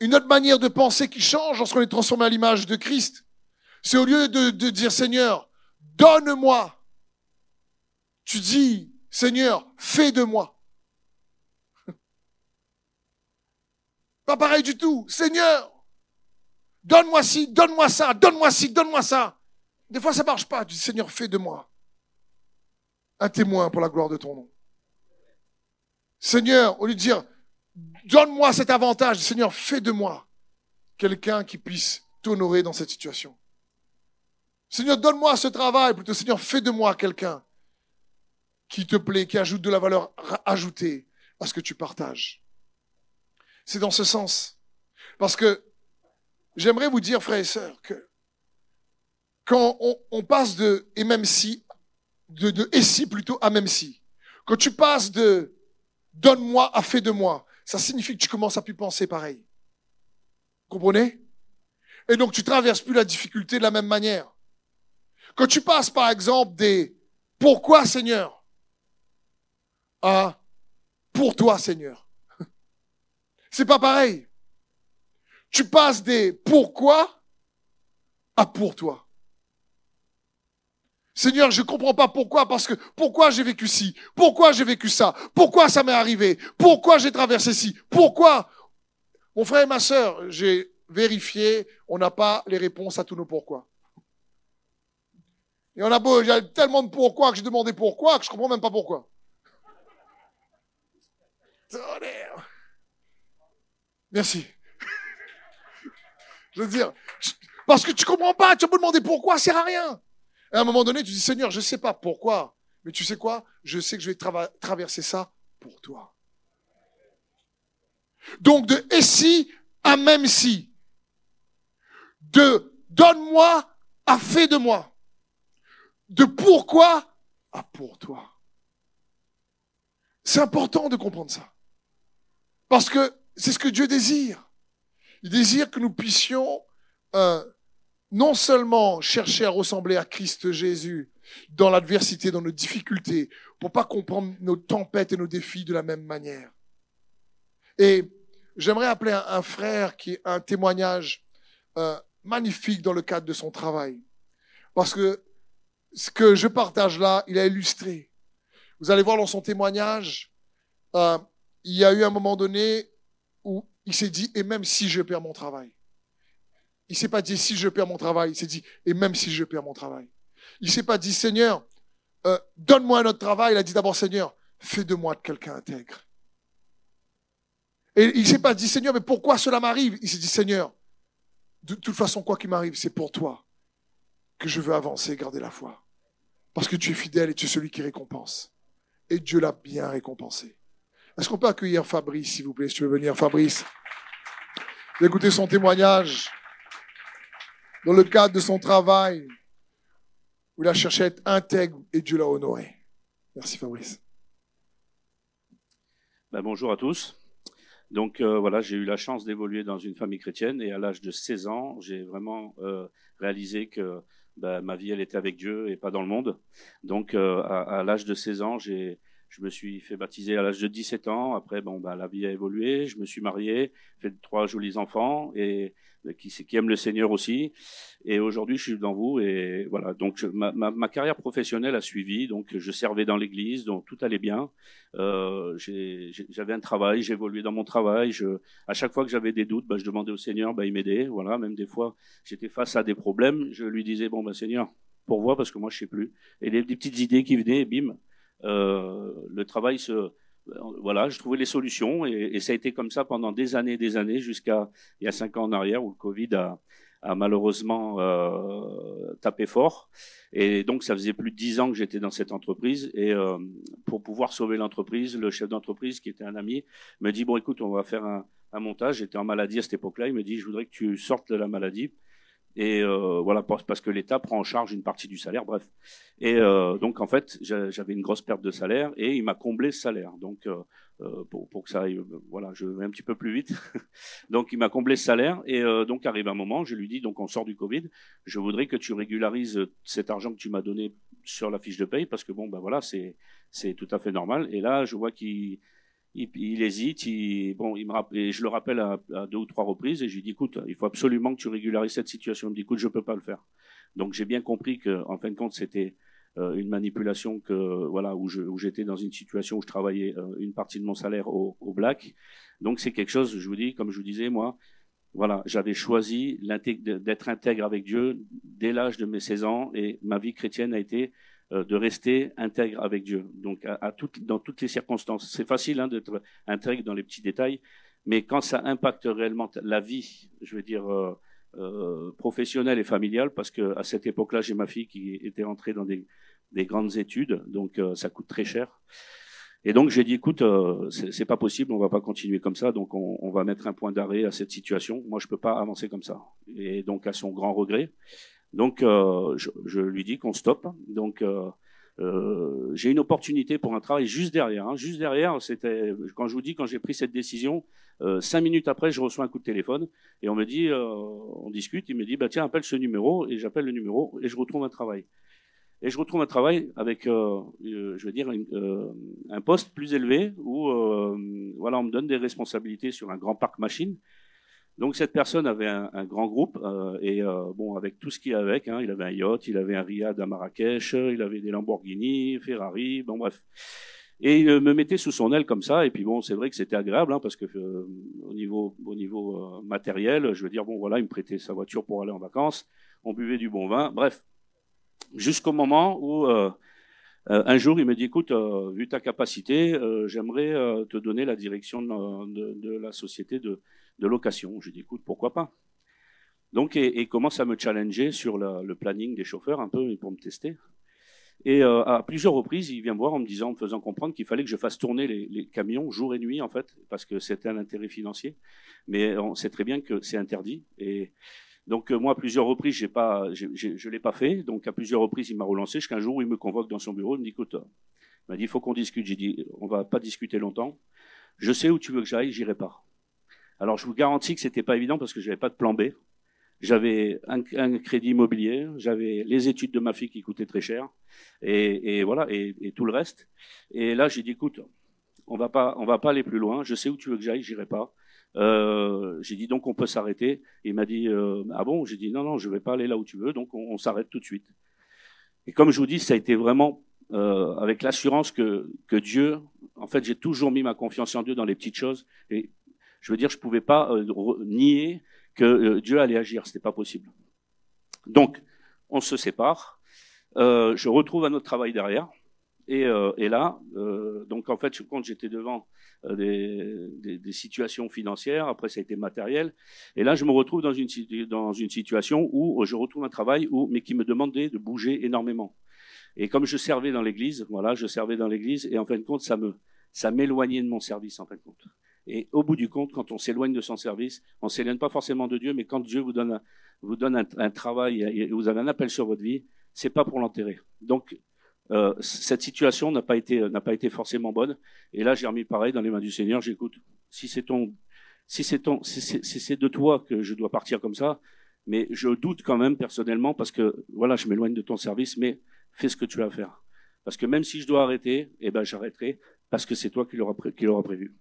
une autre manière de penser qui change lorsqu'on est transformé à l'image de Christ, c'est au lieu de, de dire, Seigneur, donne-moi, tu dis, Seigneur, fais de moi. Pas pareil du tout. Seigneur, donne-moi ci, donne-moi ça, donne-moi ci, donne-moi ça. Des fois, ça marche pas. Dis, Seigneur, fais de moi un témoin pour la gloire de ton nom. Seigneur, au lieu de dire, donne-moi cet avantage, Seigneur, fais de moi quelqu'un qui puisse t'honorer dans cette situation. Seigneur, donne-moi ce travail, plutôt Seigneur, fais de moi quelqu'un qui te plaît, qui ajoute de la valeur ajoutée à ce que tu partages. C'est dans ce sens. Parce que j'aimerais vous dire, frères et sœurs, que quand on, passe de et même si, de, de et si plutôt à même si, quand tu passes de donne-moi à fait de moi, ça signifie que tu commences à plus penser pareil. Comprenez? Et donc tu traverses plus la difficulté de la même manière. Quand tu passes par exemple des pourquoi Seigneur à pour toi Seigneur. C'est pas pareil. Tu passes des pourquoi à pour toi. Seigneur, je comprends pas pourquoi, parce que pourquoi j'ai vécu ci, pourquoi j'ai vécu ça, pourquoi ça m'est arrivé, pourquoi j'ai traversé ci, pourquoi? Mon frère et ma sœur, j'ai vérifié, on n'a pas les réponses à tous nos pourquoi. Et on a beau, tellement de pourquoi que j'ai demandé pourquoi que je comprends même pas pourquoi. Merci. Je veux dire, parce que tu comprends pas, tu peux demander pourquoi, ça sert à rien. Et à un moment donné, tu dis, Seigneur, je sais pas pourquoi, mais tu sais quoi? Je sais que je vais traverser ça pour toi. Donc de et si à même si. De donne-moi à fait de moi. De pourquoi à pour toi. C'est important de comprendre ça. Parce que c'est ce que Dieu désire. Il désire que nous puissions euh, non seulement chercher à ressembler à Christ Jésus dans l'adversité, dans nos difficultés, pour pas comprendre nos tempêtes et nos défis de la même manière. Et j'aimerais appeler un, frère qui a un témoignage euh, magnifique dans le cadre de son travail. Parce que ce que je partage là, il a illustré. Vous allez voir dans son témoignage, euh, il y a eu un moment donné où il s'est dit, et même si je perds mon travail. Il s'est pas dit, si je perds mon travail, il s'est dit, et même si je perds mon travail. Il s'est pas dit, Seigneur, euh, donne-moi un autre travail. Il a dit d'abord, Seigneur, fais de moi quelqu'un intègre. Et il s'est pas dit, Seigneur, mais pourquoi cela m'arrive? Il s'est dit, Seigneur, de toute façon, quoi qu'il m'arrive, c'est pour toi que je veux avancer et garder la foi. Parce que tu es fidèle et tu es celui qui récompense. Et Dieu l'a bien récompensé. Est-ce qu'on peut accueillir Fabrice, s'il vous plaît, si tu veux venir, Fabrice Écoutez son témoignage dans le cadre de son travail, où il a cherché à être intègre et Dieu l'a honoré. Merci Fabrice. Ben, bonjour à tous. Donc euh, voilà, j'ai eu la chance d'évoluer dans une famille chrétienne et à l'âge de 16 ans, j'ai vraiment euh, réalisé que ben, ma vie, elle était avec Dieu et pas dans le monde. Donc euh, à l'âge de 16 ans, j'ai je me suis fait baptiser à l'âge de 17 ans. Après, bon, bah, la vie a évolué. Je me suis marié, fait trois jolis enfants et euh, qui, aiment le Seigneur aussi. Et aujourd'hui, je suis dans vous. Et voilà. Donc, ma, carrière professionnelle a suivi. Donc, je servais dans l'église, donc tout allait bien. Euh, j'avais un travail, j'évoluais dans mon travail. Je, à chaque fois que j'avais des doutes, bah, je demandais au Seigneur, bah, il m'aidait. Voilà. Même des fois, j'étais face à des problèmes. Je lui disais, bon, bah, Seigneur, pourvois parce que moi, je sais plus. Et des, petites idées qui venaient, bim le travail se voilà, je trouvais les solutions et, ça a été comme ça pendant des années, des années, jusqu'à il y a cinq ans en arrière où le Covid a, a malheureusement euh, tapé fort. Et donc, ça faisait plus de dix ans que j'étais dans cette entreprise. Et euh, pour pouvoir sauver l'entreprise, le chef d'entreprise, qui était un ami, me dit bon, écoute, on va faire un, un montage. J'étais en maladie à cette époque-là. Il me dit, je voudrais que tu sortes de la maladie et euh, voilà parce que l'État prend en charge une partie du salaire, bref. Et euh, donc en fait, j'avais une grosse perte de salaire et il m'a comblé ce salaire. Donc euh, pour, pour, que ça aille, voilà, je vais un petit peu plus vite. donc il m'a comblé ce salaire et donc arrive un moment, je lui dis donc on sort du Covid, je voudrais que tu régularises cet argent que tu m'as donné sur la fiche de paye parce que bon ben voilà c'est tout à fait normal. Et là je vois qu'il il, hésite, il, bon, il me rappelle, je le rappelle à, deux ou trois reprises et je lui dis, écoute, il faut absolument que tu régularises cette situation. Il me dit, écoute, je peux pas le faire. Donc j'ai bien compris que, en fin de compte, c'était euh, une manipulation que, voilà, où, j'étais dans une situation où je travaillais euh, une partie de mon salaire au, au black. Donc c'est quelque chose, je vous dis, comme je vous disais, moi, voilà, j'avais choisi d'être intègre avec Dieu dès l'âge de mes 16 ans et ma vie chrétienne a été de rester intègre avec Dieu. Donc, à, à dans toutes les circonstances. C'est facile hein, d'être intègre dans les petits détails, mais quand ça impacte réellement la vie, je veux dire, euh, euh, professionnelle et familiale, parce que à cette époque-là, j'ai ma fille qui était entrée dans des, des grandes études, donc euh, ça coûte très cher. Et donc j'ai dit, écoute, euh, c'est pas possible, on va pas continuer comme ça, donc on, on va mettre un point d'arrêt à cette situation. Moi, je peux pas avancer comme ça. Et donc, à son grand regret, donc, euh, je, je, lui dis qu'on stoppe. Donc, euh, euh, j'ai une opportunité pour un travail juste derrière. Hein. Juste derrière, c'était quand je vous dis quand j'ai pris cette décision, euh, cinq minutes après, je reçois un coup de téléphone et on me dit, euh, on discute. Il me dit, bah tiens, appelle ce numéro et j'appelle le numéro et je retrouve un travail. Et je retrouve un travail avec, euh, je veux dire, un poste plus élevé où, voilà, on me donne des responsabilités sur un grand parc machine donc cette personne avait un, un grand groupe euh, et euh, bon avec tout ce qu'il avait hein, il avait un yacht, il avait un riad à Marrakech, il avait des Lamborghini, Ferrari, bon bref. Et il me mettait sous son aile comme ça. Et puis bon, c'est vrai que c'était agréable hein, parce que euh, au niveau, au niveau euh, matériel, je veux dire bon voilà, il me prêtait sa voiture pour aller en vacances. On buvait du bon vin. Bref, jusqu'au moment où euh, un jour il me dit écoute, vu ta capacité, j'aimerais te donner la direction de, de, la société de, de location. Je dis écoute, pourquoi pas donc, et, commence à me challenger sur le planning des chauffeurs un peu pour me tester. Et euh, à plusieurs reprises, il vient me voir en me disant, en me faisant comprendre qu'il fallait que je fasse tourner les, camions jour et nuit, en fait, parce que c'était un intérêt financier. Mais on sait très bien que c'est interdit. Et donc euh, moi, à plusieurs reprises, j'ai pas, je ne l'ai pas fait. Donc à plusieurs reprises, il m'a relancé. Jusqu'à un jour où il me convoque dans son bureau, il me dit, écoute, il m'a dit, il faut qu'on discute. J'ai dit, on va pas discuter longtemps. Je sais où tu veux que j'aille, j'irai pas. Alors je vous garantis que c'était pas évident parce que j'avais pas de plan B. J'avais un, un, crédit immobilier, j'avais les études de ma fille qui coûtaient très cher, et, et voilà, et, et, tout le reste. Et là, j'ai dit, écoute, on va pas, on va pas aller plus loin. Je sais où tu veux que j'aille, j'irai pas. Euh, j'ai dit donc on peut s'arrêter. Il m'a dit euh, ah bon? J'ai dit non non, je vais pas aller là où tu veux, donc on, s'arrête tout de suite. Et comme je vous dis, ça a été vraiment euh, avec l'assurance que que Dieu, en fait, j'ai toujours mis ma confiance en Dieu dans les petites choses. Je veux dire, je pouvais pas euh, nier que euh, Dieu allait agir. C'était pas possible. Donc, on se sépare. Euh, je retrouve un autre travail derrière. Et, euh, et là, euh, donc en fait, je compte, j'étais devant euh, des, des, des, situations financières. Après, ça a été matériel. Et là, je me retrouve dans une, dans une situation où je retrouve un travail où, mais qui me demandait de bouger énormément. Et comme je servais dans l'église, voilà, je servais dans l'église, et en fin de compte, ça me, ça m'éloignait de mon service, en fin de compte. Et au bout du compte, quand on s'éloigne de son service, on s'éloigne pas forcément de Dieu, mais quand Dieu vous donne un, vous donne un, travail et vous avez un appel sur votre vie, c'est pas pour l'enterrer. Donc euh, cette situation n'a pas été n'a pas été forcément bonne. Et là, j'ai remis pareil dans les mains du Seigneur. J'écoute. Si c'est ton, si c'est ton, si c'est de toi que je dois partir comme ça, mais je doute quand même personnellement parce que voilà, je m'éloigne de ton service, mais fais ce que tu as à faire. Parce que même si je dois arrêter, eh ben j'arrêterai parce que c'est toi qui l'auras prévu.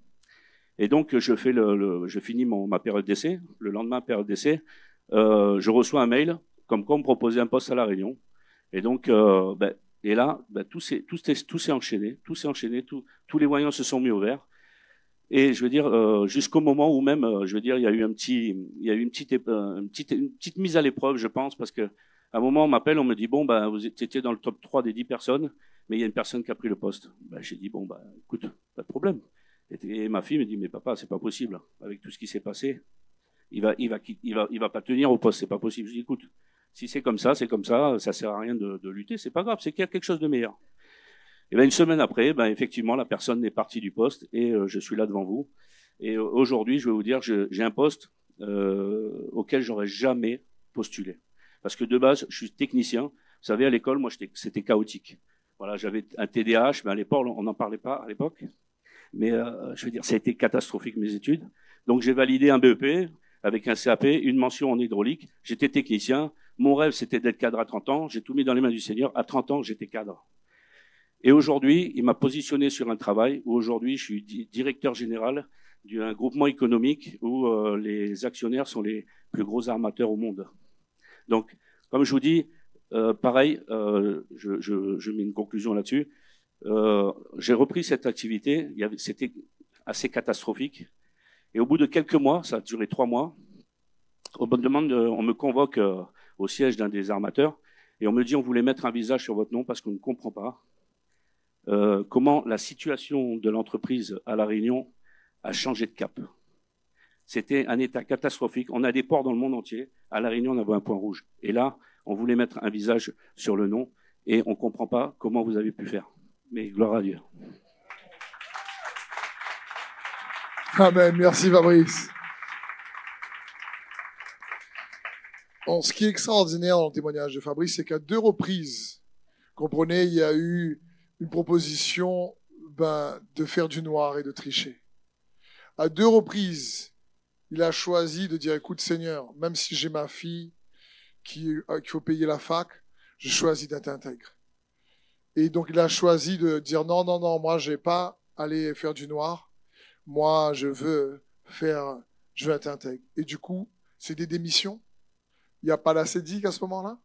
Et donc, je finis ma période d'essai. Le lendemain, période d'essai, euh, je reçois un mail comme quoi on me proposait un poste à la Réunion. Et donc, euh, ben, et là, ben, tout s'est enchaîné, tout s'est enchaîné, tous les voyants se sont mis au vert. Et je veux dire, euh, jusqu'au moment où même, je veux dire, il y a eu une petite, mise à l'épreuve, je pense, parce que à un moment, on m'appelle, on me dit bon, ben, vous étiez dans le top 3 des 10 personnes, mais il y a une personne qui a pris le poste. J'ai dit bon, ben, écoute, pas de problème. Et, ma fille me dit, mais papa, c'est pas possible. Avec tout ce qui s'est passé, il va, il va, il va, il va pas tenir au poste. C'est pas possible. Je dis, écoute, si c'est comme ça, c'est comme ça. Ça sert à rien de, de lutter. C'est pas grave. C'est qu'il y a quelque chose de meilleur. Et ben une semaine après, ben effectivement, la personne est partie du poste et euh, je suis là devant vous. Et euh, aujourd'hui, je vais vous dire, j'ai un poste euh, auquel j'aurais jamais postulé. Parce que de base, je suis technicien. Vous savez, à l'école, moi, c'était chaotique. Voilà, j'avais un TDAH, mais à l'époque, on n'en parlait pas à l'époque. Mais euh, je veux dire, ça a été catastrophique mes études. Donc j'ai validé un BEP avec un CAP, une mention en hydraulique. J'étais technicien. Mon rêve, c'était d'être cadre à 30 ans. J'ai tout mis dans les mains du Seigneur. À 30 ans, j'étais cadre. Et aujourd'hui, il m'a positionné sur un travail où aujourd'hui, je suis directeur général d'un groupement économique où euh, les actionnaires sont les plus gros armateurs au monde. Donc, comme je vous dis, euh, pareil, euh, je, je, je mets une conclusion là-dessus. Euh, j'ai repris cette activité. C'était assez catastrophique. Et au bout de quelques mois, ça a duré trois mois, on me demande, on me convoque euh, au siège d'un des armateurs et on me dit on voulait mettre un visage sur votre nom parce qu'on ne comprend pas euh, comment la situation de l'entreprise à la Réunion a changé de cap. C'était un état catastrophique. On a des ports dans le monde entier. À la Réunion, on avait un point rouge. Et là, on voulait mettre un visage sur le nom et on ne comprend pas comment vous avez pu faire mais gloire à Dieu. Amen. Merci Fabrice. ce qui est extraordinaire dans le témoignage de Fabrice, c'est qu'à deux reprises, comprenez, il y a eu une proposition ben, de faire du noir et de tricher. À deux reprises, il a choisi de dire, écoute Seigneur, même si j'ai ma fille qui, euh, qu'il faut payer la fac, je choisis d'être intègre. Et donc il a choisi de dire non, non, non, moi je vais pas aller faire du noir. Moi je veux faire, je veux être intègre. Et du coup, c'est des démissions. Il n'y a pas la CEDIC à ce moment-là.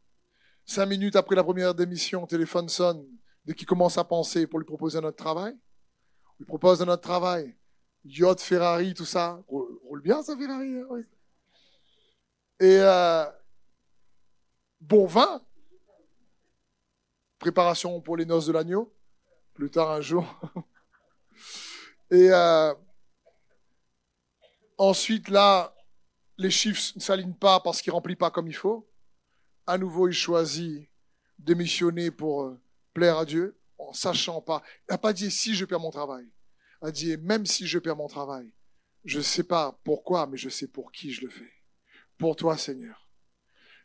Cinq minutes après la première démission, téléphone sonne dès qu'il commence à penser pour lui proposer notre travail. lui propose un autre travail. Yacht, Ferrari, tout ça. Roule, bien ça, Ferrari. Hein. Et euh, bon vin. Préparation pour les noces de l'agneau. Plus tard un jour. Et euh, ensuite, là, les chiffres ne s'alignent pas parce qu'il remplit pas comme il faut. À nouveau, il choisit de missionner pour euh, plaire à Dieu, en sachant pas. Il n'a pas dit si je perds mon travail. Il a dit même si je perds mon travail, je ne sais pas pourquoi, mais je sais pour qui je le fais. Pour toi, Seigneur.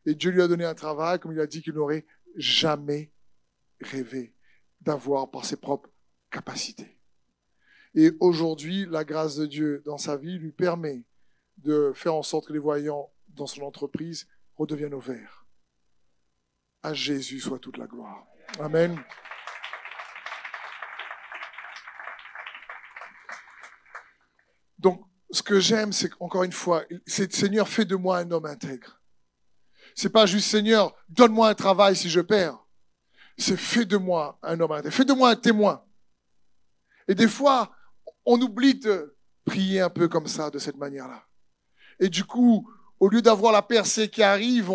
Et Dieu lui a donné un travail, comme il a dit qu'il n'aurait jamais rêvé d'avoir par ses propres capacités. Et aujourd'hui, la grâce de Dieu dans sa vie lui permet de faire en sorte que les voyants dans son entreprise redeviennent au vert. À Jésus soit toute la gloire. Amen. Donc, ce que j'aime, c'est qu'encore une fois, Seigneur, fais de moi un homme intègre. C'est pas juste Seigneur, donne-moi un travail si je perds. C'est fais de moi un homme intègre. Fais de moi un témoin. Et des fois, on oublie de prier un peu comme ça, de cette manière-là. Et du coup, au lieu d'avoir la percée qui arrive,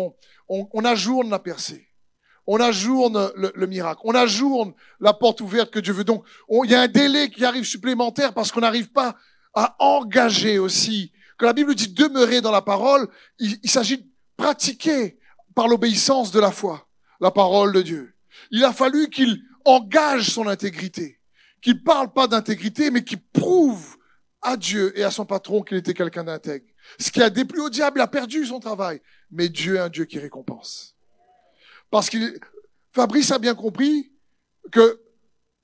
on, ajourne la percée. On ajourne le, miracle. On ajourne la porte ouverte que Dieu veut. Donc, il y a un délai qui arrive supplémentaire parce qu'on n'arrive pas à engager aussi. Quand la Bible dit demeurer dans la parole, il s'agit de pratiquer par l'obéissance de la foi la parole de Dieu. Il a fallu qu'il engage son intégrité, qu'il parle pas d'intégrité, mais qu'il prouve à Dieu et à son patron qu'il était quelqu'un d'intègre. Ce qui a déplu au diable, il a perdu son travail. Mais Dieu est un Dieu qui récompense. Parce que Fabrice a bien compris que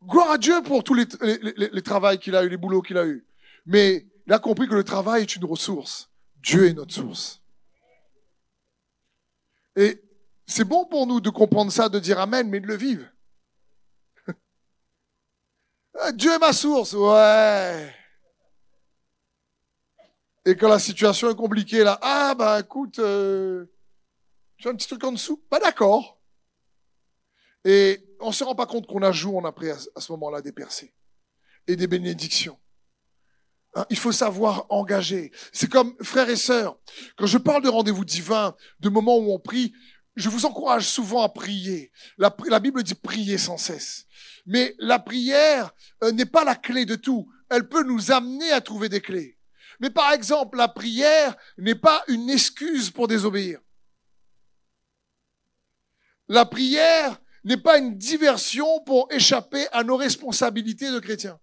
gloire à Dieu pour tous les, les, les, travails qu'il a eu, les boulots qu'il a eu. Mais il a compris que le travail est une ressource. Dieu est notre source. Et c'est bon pour nous de comprendre ça, de dire Amen, mais de le vivre. Dieu est ma source, ouais. Et quand la situation est compliquée, là, ah bah écoute, euh, tu as un petit truc en dessous, pas d'accord. Et on se rend pas compte qu'on a joué, on a pris à, ce moment-là des percées et des bénédictions. Hein, il faut savoir engager. C'est comme frères et sœurs. Quand je parle de rendez-vous divin, de moments où on prie, je vous encourage souvent à prier. La, Bible dit prier sans cesse. Mais la prière euh, n'est pas la clé de tout. Elle peut nous amener à trouver des clés. Mais par exemple, la prière n'est pas une excuse pour désobéir. La prière n'est pas une diversion pour échapper à nos responsabilités de chrétiens.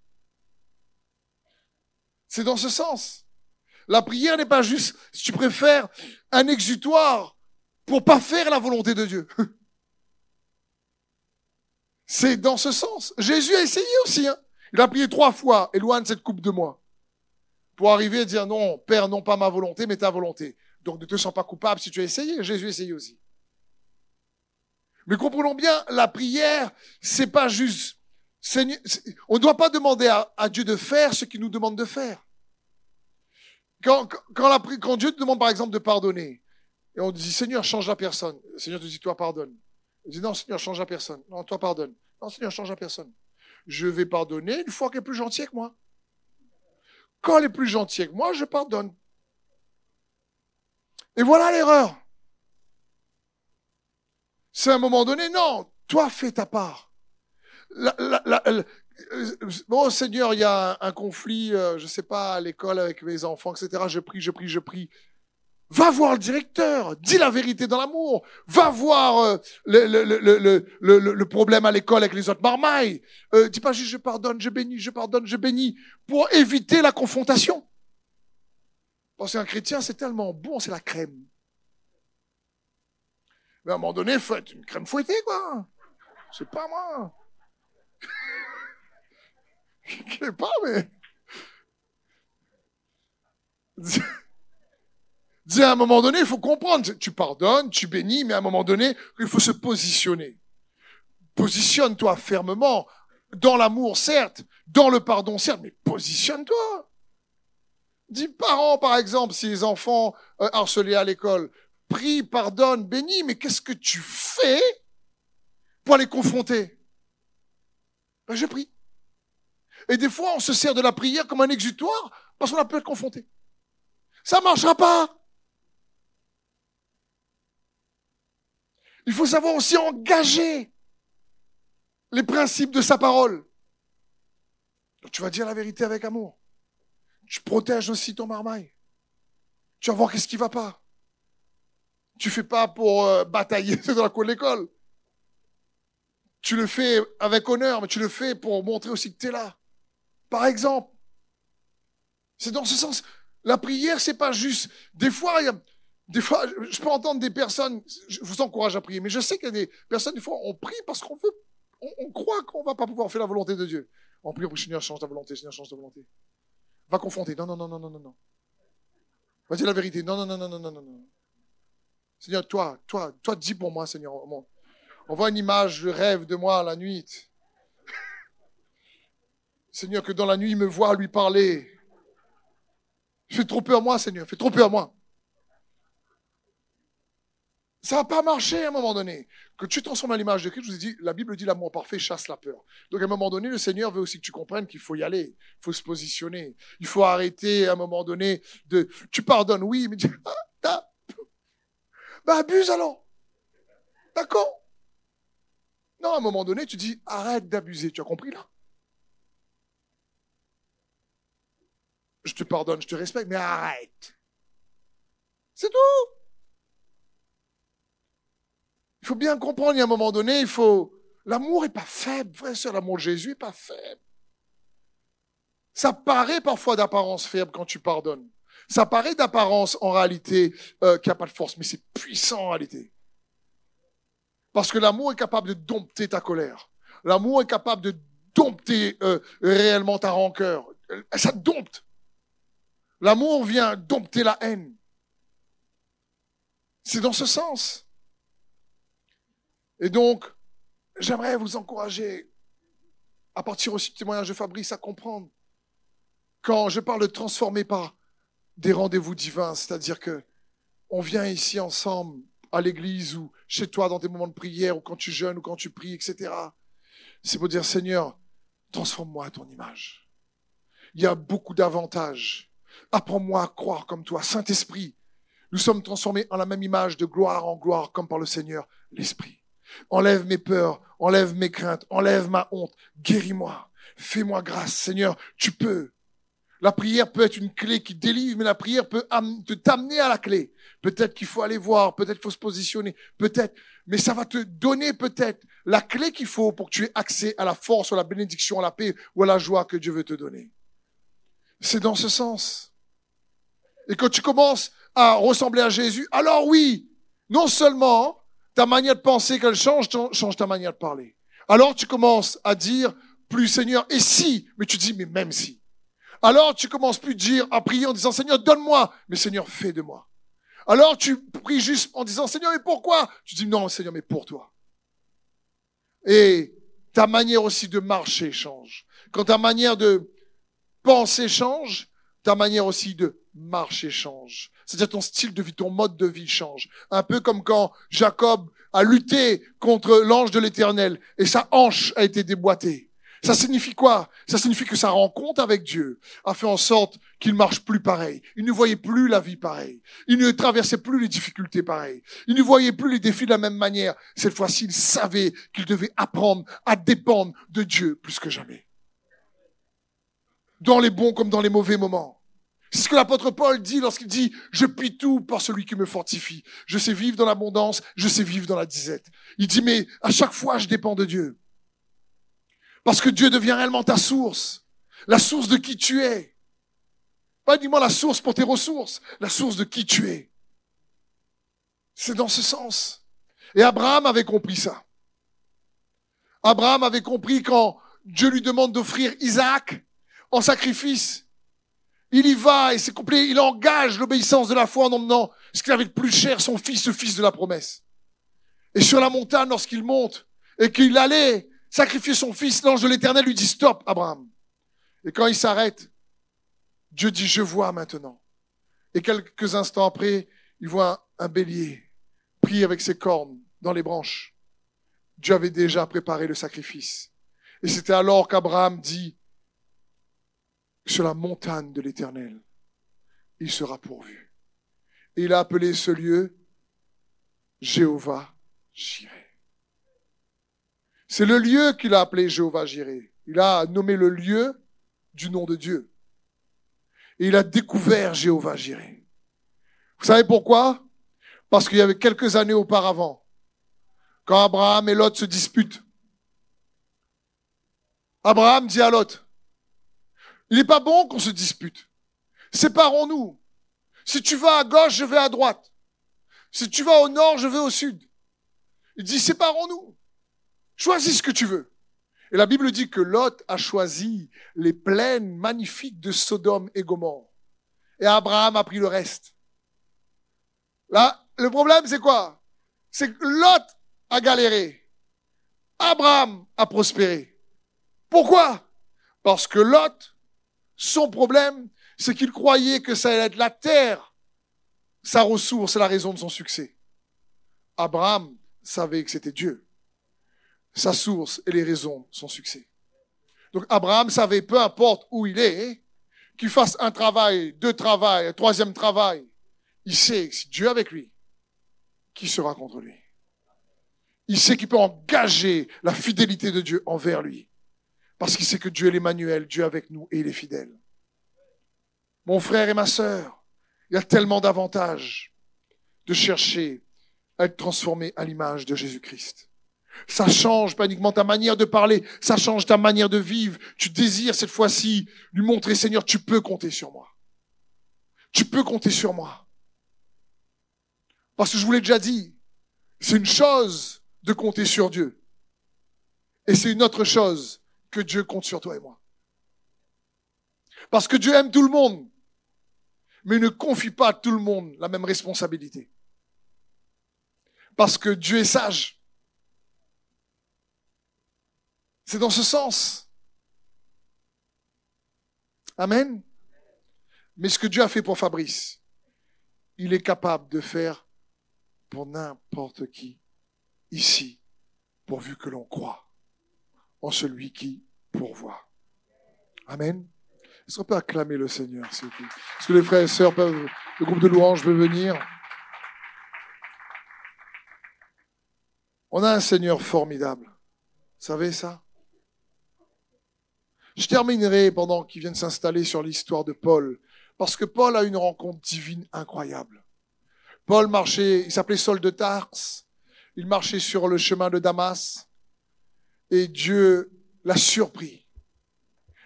C'est dans ce sens. La prière n'est pas juste, si tu préfères, un exutoire pour pas faire la volonté de Dieu. C'est dans ce sens. Jésus a essayé aussi. Hein. Il a prié trois fois, éloigne cette coupe de moi pour arriver à dire non, Père, non pas ma volonté, mais ta volonté. Donc ne te sens pas coupable si tu as essayé. Jésus a essayé aussi. Mais comprenons bien, la prière, c'est pas juste. on ne doit pas demander à, Dieu de faire ce qu'il nous demande de faire. Quand, quand, Dieu te demande par exemple de pardonner, et on dit Seigneur, change la personne. Seigneur te dit toi pardonne. Il dit non Seigneur, change la personne. Non, toi pardonne. Non Seigneur, change la personne. Je vais pardonner une fois qu'elle est plus gentille que moi. Quand elle est plus gentille que moi, je pardonne. Et voilà l'erreur. C'est à un moment donné, non, toi fais ta part. bon Seigneur, il y a un, conflit, euh, je sais pas, à l'école avec mes enfants, etc. Je prie, je prie, je prie. Va voir le directeur, dis la vérité dans l'amour. Va voir euh, le, problème à l'école avec les autres marmailles. Euh, dis pas juste je pardonne, je bénis, je pardonne, je bénis, pour éviter la confrontation. Parce qu'un chrétien, c'est tellement bon, c'est la crème. Mais à un moment donné, être une crème fouettée, quoi. Sais pas moi. Je sais pas, mais. Dis à un moment donné, il faut comprendre. Tu pardonnes, tu bénis, mais à un moment donné, il faut se positionner. Positionne-toi fermement. Dans l'amour, certes. Dans le pardon, certes. Mais positionne-toi. Dis parents, par exemple, si les enfants euh, harcelés à l'école, prie, pardonne, bénis, mais qu'est-ce que tu fais pour les confronter? Ben, Je prie. Et des fois, on se sert de la prière comme un exutoire parce qu'on a peur être confronté. Ça marchera pas. Il faut savoir aussi engager les principes de sa parole. tu vas dire la vérité avec amour. Tu protèges aussi ton marmaille. Tu vas voir qu'est-ce qui va pas. Tu fais pas pour euh, batailler dans la cour de l'école. Tu le fais avec honneur, mais tu le fais pour montrer aussi que tu es là. Par exemple. C'est dans ce sens. La prière, c'est pas juste. Des fois, il y a, des fois, je peux entendre des personnes, je vous encourage à prier, mais je sais qu'il y a des personnes, des fois, on prie parce qu'on veut, on, croit qu'on va pas pouvoir faire la volonté de Dieu. On prie, Seigneur, change ta volonté, Seigneur, change ta volonté. Va confronter. Non, non, non, non, non, non, non. Va dire la vérité. Non, non, non, non, non, non, non. Seigneur, toi, toi, toi, dis pour moi, Seigneur. On voit une image, je rêve de moi la nuit. Seigneur, que dans la nuit, il me voit lui parler. Fais trop peu à moi, Seigneur. Fais trop peu à moi. Ça n'a pas marché à un moment donné. Que tu transformes à l'image de Christ, je vous ai dit, la Bible dit l'amour parfait chasse la peur. Donc à un moment donné, le Seigneur veut aussi que tu comprennes qu'il faut y aller, il faut se positionner. Il faut arrêter à un moment donné de... Tu pardonnes, oui, mais ah, bah abuse alors. D'accord? Non, à un moment donné, tu dis, arrête d'abuser. Tu as compris là? Je te pardonne, je te respecte, mais arrête. C'est tout. Il faut bien comprendre, il y a un moment donné, il faut... L'amour est pas faible, frère l'amour de Jésus est pas faible. Ça paraît parfois d'apparence faible quand tu pardonnes. Ça paraît d'apparence en réalité euh, qu'il a pas de force, mais c'est puissant en réalité. Parce que l'amour est capable de dompter ta colère. L'amour est capable de dompter euh, réellement ta rancœur. Ça dompte. L'amour vient dompter la haine. C'est dans ce sens. Et donc, j'aimerais vous encourager, à partir aussi du témoignage de Fabrice, à comprendre quand je parle de transformer par des rendez-vous divins, c'est-à-dire que on vient ici ensemble à l'église ou chez toi dans tes moments de prière ou quand tu jeûnes ou quand tu pries, etc. C'est pour dire Seigneur, transforme-moi à ton image. Il y a beaucoup d'avantages. Apprends-moi à croire comme toi. Saint-Esprit, nous sommes transformés en la même image de gloire en gloire comme par le Seigneur, l'Esprit. Enlève mes peurs, enlève mes craintes, enlève ma honte, guéris-moi, fais-moi grâce, Seigneur, tu peux. La prière peut être une clé qui délivre, mais la prière peut t'amener à la clé. Peut-être qu'il faut aller voir, peut-être qu'il faut se positionner, peut-être, mais ça va te donner peut-être la clé qu'il faut pour que tu aies accès à la force, à la bénédiction, à la paix ou à la joie que Dieu veut te donner. C'est dans ce sens. Et quand tu commences à ressembler à Jésus, alors oui, non seulement ta manière de penser qu'elle change, change ta manière de parler. Alors tu commences à dire plus Seigneur, et si, mais tu dis, mais même si. Alors tu commences plus à dire, à prier en disant Seigneur, donne-moi, mais Seigneur, fais de moi. Alors tu pries juste en disant Seigneur, mais pourquoi? Tu dis non, Seigneur, mais pour toi. Et ta manière aussi de marcher change. Quand ta manière de penser change, ta manière aussi de marcher change. C'est-à-dire ton style de vie, ton mode de vie change. Un peu comme quand Jacob a lutté contre l'ange de l'éternel et sa hanche a été déboîtée. Ça signifie quoi? Ça signifie que sa rencontre avec Dieu a fait en sorte qu'il marche plus pareil. Il ne voyait plus la vie pareil. Il ne traversait plus les difficultés pareil. Il ne voyait plus les défis de la même manière. Cette fois-ci, il savait qu'il devait apprendre à dépendre de Dieu plus que jamais. Dans les bons comme dans les mauvais moments. C'est ce que l'apôtre Paul dit lorsqu'il dit, je puis tout par celui qui me fortifie. Je sais vivre dans l'abondance, je sais vivre dans la disette. Il dit, mais à chaque fois, je dépends de Dieu. Parce que Dieu devient réellement ta source. La source de qui tu es. Pas dis-moi la source pour tes ressources, la source de qui tu es. C'est dans ce sens. Et Abraham avait compris ça. Abraham avait compris quand Dieu lui demande d'offrir Isaac en sacrifice. Il y va et c'est complet. Il engage l'obéissance de la foi en emmenant ce qu'il avait de plus cher, son fils, le fils de la promesse. Et sur la montagne, lorsqu'il monte et qu'il allait sacrifier son fils, l'ange de l'éternel lui dit stop, Abraham. Et quand il s'arrête, Dieu dit je vois maintenant. Et quelques instants après, il voit un bélier pris avec ses cornes dans les branches. Dieu avait déjà préparé le sacrifice. Et c'était alors qu'Abraham dit, sur la montagne de l'Éternel, il sera pourvu. Et il a appelé ce lieu Jéhovah Jireh. C'est le lieu qu'il a appelé Jéhovah Jireh. Il a nommé le lieu du nom de Dieu. Et il a découvert Jéhovah Jireh. Vous savez pourquoi? Parce qu'il y avait quelques années auparavant, quand Abraham et Lot se disputent, Abraham dit à Lot, il n'est pas bon qu'on se dispute. Séparons-nous. Si tu vas à gauche, je vais à droite. Si tu vas au nord, je vais au sud. Il dit, séparons-nous. Choisis ce que tu veux. Et la Bible dit que Lot a choisi les plaines magnifiques de Sodome et Gomorre. Et Abraham a pris le reste. Là, le problème, c'est quoi? C'est que Lot a galéré. Abraham a prospéré. Pourquoi? Parce que Lot, son problème, c'est qu'il croyait que ça allait être la terre, sa ressource, la raison de son succès. Abraham savait que c'était Dieu sa source et les raisons de son succès. Donc Abraham savait, peu importe où il est, qu'il fasse un travail, deux travails, un troisième travail, il sait que si Dieu est avec lui, qui sera contre lui Il sait qu'il peut engager la fidélité de Dieu envers lui. Parce qu'il sait que Dieu est l'Emmanuel, Dieu avec nous et il est fidèle. Mon frère et ma sœur, il y a tellement d'avantages de chercher à être transformé à l'image de Jésus-Christ. Ça change pas uniquement ta manière de parler, ça change ta manière de vivre. Tu désires cette fois-ci lui montrer, Seigneur, tu peux compter sur moi. Tu peux compter sur moi. Parce que je vous l'ai déjà dit, c'est une chose de compter sur Dieu. Et c'est une autre chose que Dieu compte sur toi et moi. Parce que Dieu aime tout le monde, mais ne confie pas à tout le monde la même responsabilité. Parce que Dieu est sage. C'est dans ce sens. Amen. Mais ce que Dieu a fait pour Fabrice, il est capable de faire pour n'importe qui ici, pourvu que l'on croit en celui qui pourvoit. Amen. Est-ce qu'on peut acclamer le Seigneur, s'il vous plaît? Est-ce que les frères et sœurs peuvent, le groupe de louanges peut venir? On a un Seigneur formidable. Vous savez ça? Je terminerai pendant qu'il vient de s'installer sur l'histoire de Paul, parce que Paul a une rencontre divine incroyable. Paul marchait, il s'appelait Saul de Tars, il marchait sur le chemin de Damas, et Dieu l'a surpris.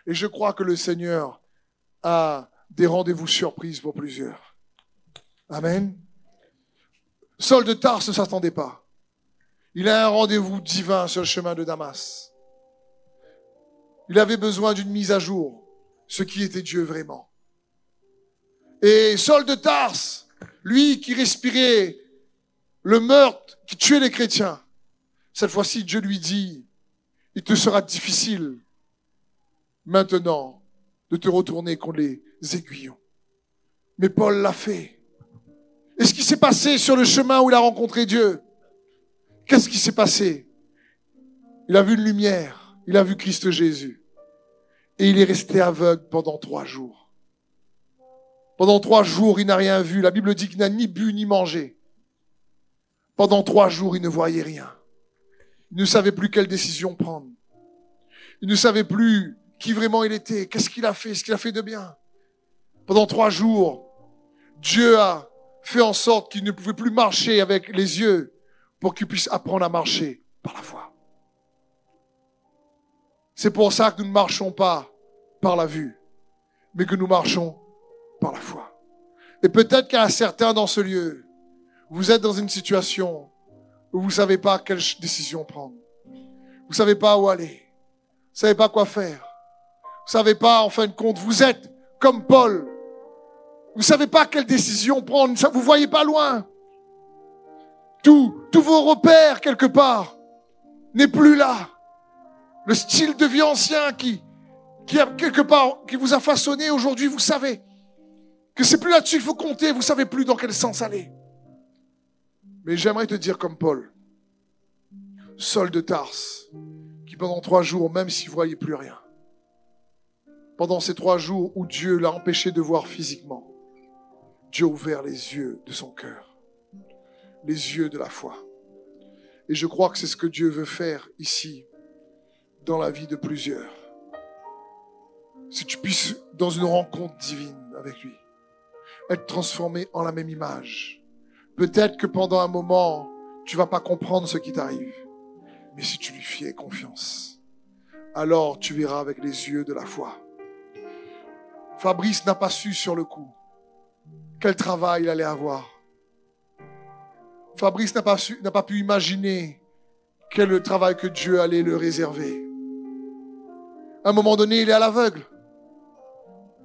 Et je crois que le Seigneur a des rendez-vous surprises pour plusieurs. Amen. Saul de Tars ne s'attendait pas. Il a un rendez-vous divin sur le chemin de Damas. Il avait besoin d'une mise à jour, ce qui était Dieu vraiment. Et Saul de Tarse, lui qui respirait le meurtre, qui tuait les chrétiens, cette fois-ci Dieu lui dit, il te sera difficile maintenant de te retourner contre les aiguillons. Mais Paul l'a fait. Et ce qui s'est passé sur le chemin où il a rencontré Dieu, qu'est-ce qui s'est passé? Il a vu une lumière. Il a vu Christ Jésus. Et il est resté aveugle pendant trois jours. Pendant trois jours, il n'a rien vu. La Bible dit qu'il n'a ni bu ni mangé. Pendant trois jours, il ne voyait rien. Il ne savait plus quelle décision prendre. Il ne savait plus qui vraiment il était, qu'est-ce qu'il a fait, ce qu'il a fait de bien. Pendant trois jours, Dieu a fait en sorte qu'il ne pouvait plus marcher avec les yeux pour qu'il puisse apprendre à marcher par la foi. C'est pour ça que nous ne marchons pas par la vue, mais que nous marchons par la foi. Et peut-être qu'à certains dans ce lieu, vous êtes dans une situation vous ne savez pas quelle décision prendre. Vous ne savez pas où aller. Vous ne savez pas quoi faire. Vous ne savez pas, en fin de compte, vous êtes comme Paul. Vous ne savez pas quelle décision prendre. Vous ne voyez pas loin. Tout, tous vos repères, quelque part, n'est plus là le style de vie ancien qui, qui quelque part, qui vous a façonné aujourd'hui, vous savez que c'est plus là-dessus qu'il faut compter, vous savez plus dans quel sens aller. Mais j'aimerais te dire comme Paul, Saul de Tarse, qui pendant trois jours, même s'il voyait plus rien, pendant ces trois jours où Dieu l'a empêché de voir physiquement, Dieu a ouvert les yeux de son cœur, les yeux de la foi. Et je crois que c'est ce que Dieu veut faire ici, dans la vie de plusieurs. Si tu puisses, dans une rencontre divine avec lui, être transformé en la même image. Peut-être que pendant un moment, tu vas pas comprendre ce qui t'arrive. Mais si tu lui fais confiance, alors tu verras avec les yeux de la foi. Fabrice n'a pas su sur le coup quel travail il allait avoir. Fabrice n'a pas, n'a pas pu imaginer quel travail que Dieu allait le réserver. À un moment donné, il est à l'aveugle.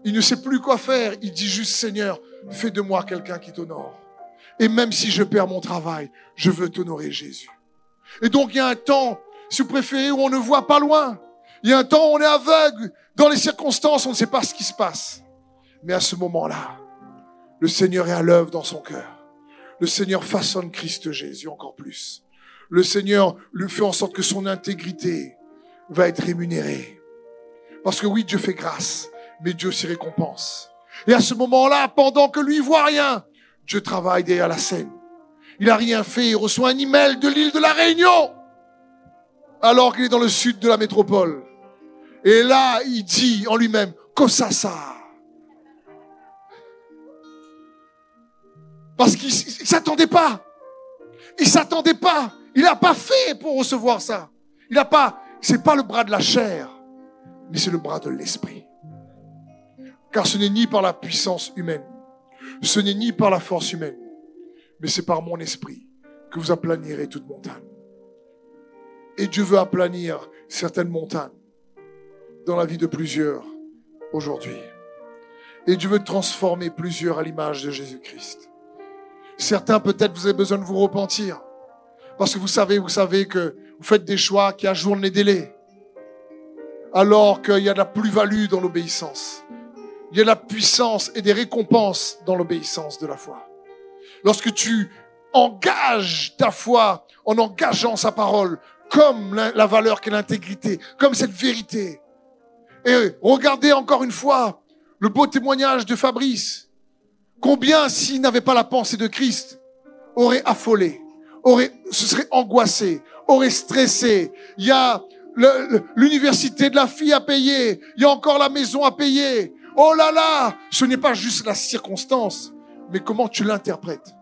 Il ne sait plus quoi faire. Il dit juste, Seigneur, fais de moi quelqu'un qui t'honore. Et même si je perds mon travail, je veux t'honorer Jésus. Et donc il y a un temps, si vous préférez, où on ne voit pas loin. Il y a un temps où on est aveugle. Dans les circonstances, on ne sait pas ce qui se passe. Mais à ce moment-là, le Seigneur est à l'œuvre dans son cœur. Le Seigneur façonne Christ Jésus encore plus. Le Seigneur lui fait en sorte que son intégrité va être rémunérée. Parce que oui, Dieu fait grâce, mais Dieu aussi récompense. Et à ce moment-là, pendant que lui voit rien, Dieu travaille derrière la scène. Il n'a rien fait, il reçoit un email de l'île de la Réunion, alors qu'il est dans le sud de la métropole. Et là, il dit en lui-même, ça Parce qu'il ne s'attendait pas. Il s'attendait pas. Il n'a pas fait pour recevoir ça. Il n'a pas, c'est pas le bras de la chair, mais c'est le bras de l'esprit. Car ce n'est ni par la puissance humaine, ce n'est ni par la force humaine, mais c'est par mon esprit que vous aplanirez toute montagne. Et Dieu veut aplanir certaines montagnes dans la vie de plusieurs aujourd'hui. Et Dieu veut transformer plusieurs à l'image de Jésus-Christ. Certains, peut-être, vous avez besoin de vous repentir. Parce que vous savez, vous savez que vous faites des choix qui ajournent les délais. Alors qu'il y a de la plus-value dans l'obéissance. Il y a de la puissance et des récompenses dans l'obéissance de la foi. Lorsque tu engages ta foi en engageant sa parole comme la valeur qu'est l'intégrité, comme cette vérité. Et regardez encore une fois le beau témoignage de Fabrice. Combien, s'il n'avait pas la pensée de Christ, aurait affolé, aurait, se serait angoissé, aurait stressé. Il y a l'université de la fille à payer. Il y a encore la maison à payer. Oh là là, ce n'est pas juste la circonstance, mais comment tu l'interprètes.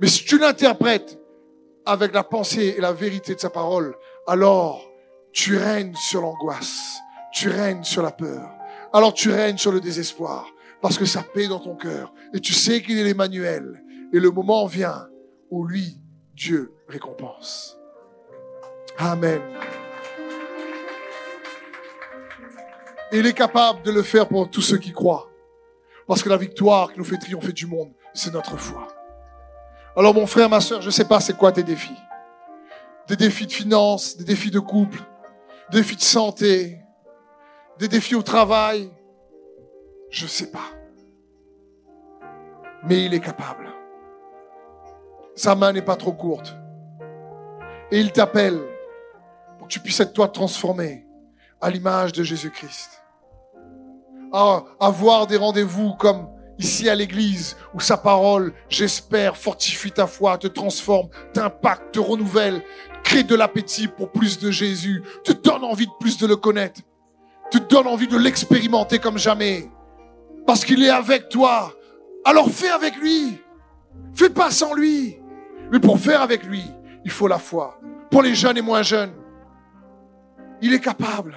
Mais si tu l'interprètes avec la pensée et la vérité de sa parole, alors tu règnes sur l'angoisse, tu règnes sur la peur, alors tu règnes sur le désespoir, parce que ça paie dans ton cœur, et tu sais qu'il est l'Emmanuel, et le moment vient où lui, Dieu, récompense. Amen. Il est capable de le faire pour tous ceux qui croient. Parce que la victoire qui nous fait triompher du monde, c'est notre foi. Alors mon frère, ma soeur, je ne sais pas c'est quoi tes défis. Des défis de finances, des défis de couple, des défis de santé, des défis au travail. Je ne sais pas. Mais il est capable. Sa main n'est pas trop courte. Et il t'appelle pour que tu puisses être toi transformé à l'image de Jésus-Christ à avoir des rendez-vous comme ici à l'église, où sa parole, j'espère, fortifie ta foi, te transforme, t'impacte, te renouvelle, crée de l'appétit pour plus de Jésus, te donne envie de plus de le connaître, te donne envie de l'expérimenter comme jamais, parce qu'il est avec toi. Alors fais avec lui, fais pas sans lui. Mais pour faire avec lui, il faut la foi. Pour les jeunes et moins jeunes, il est capable.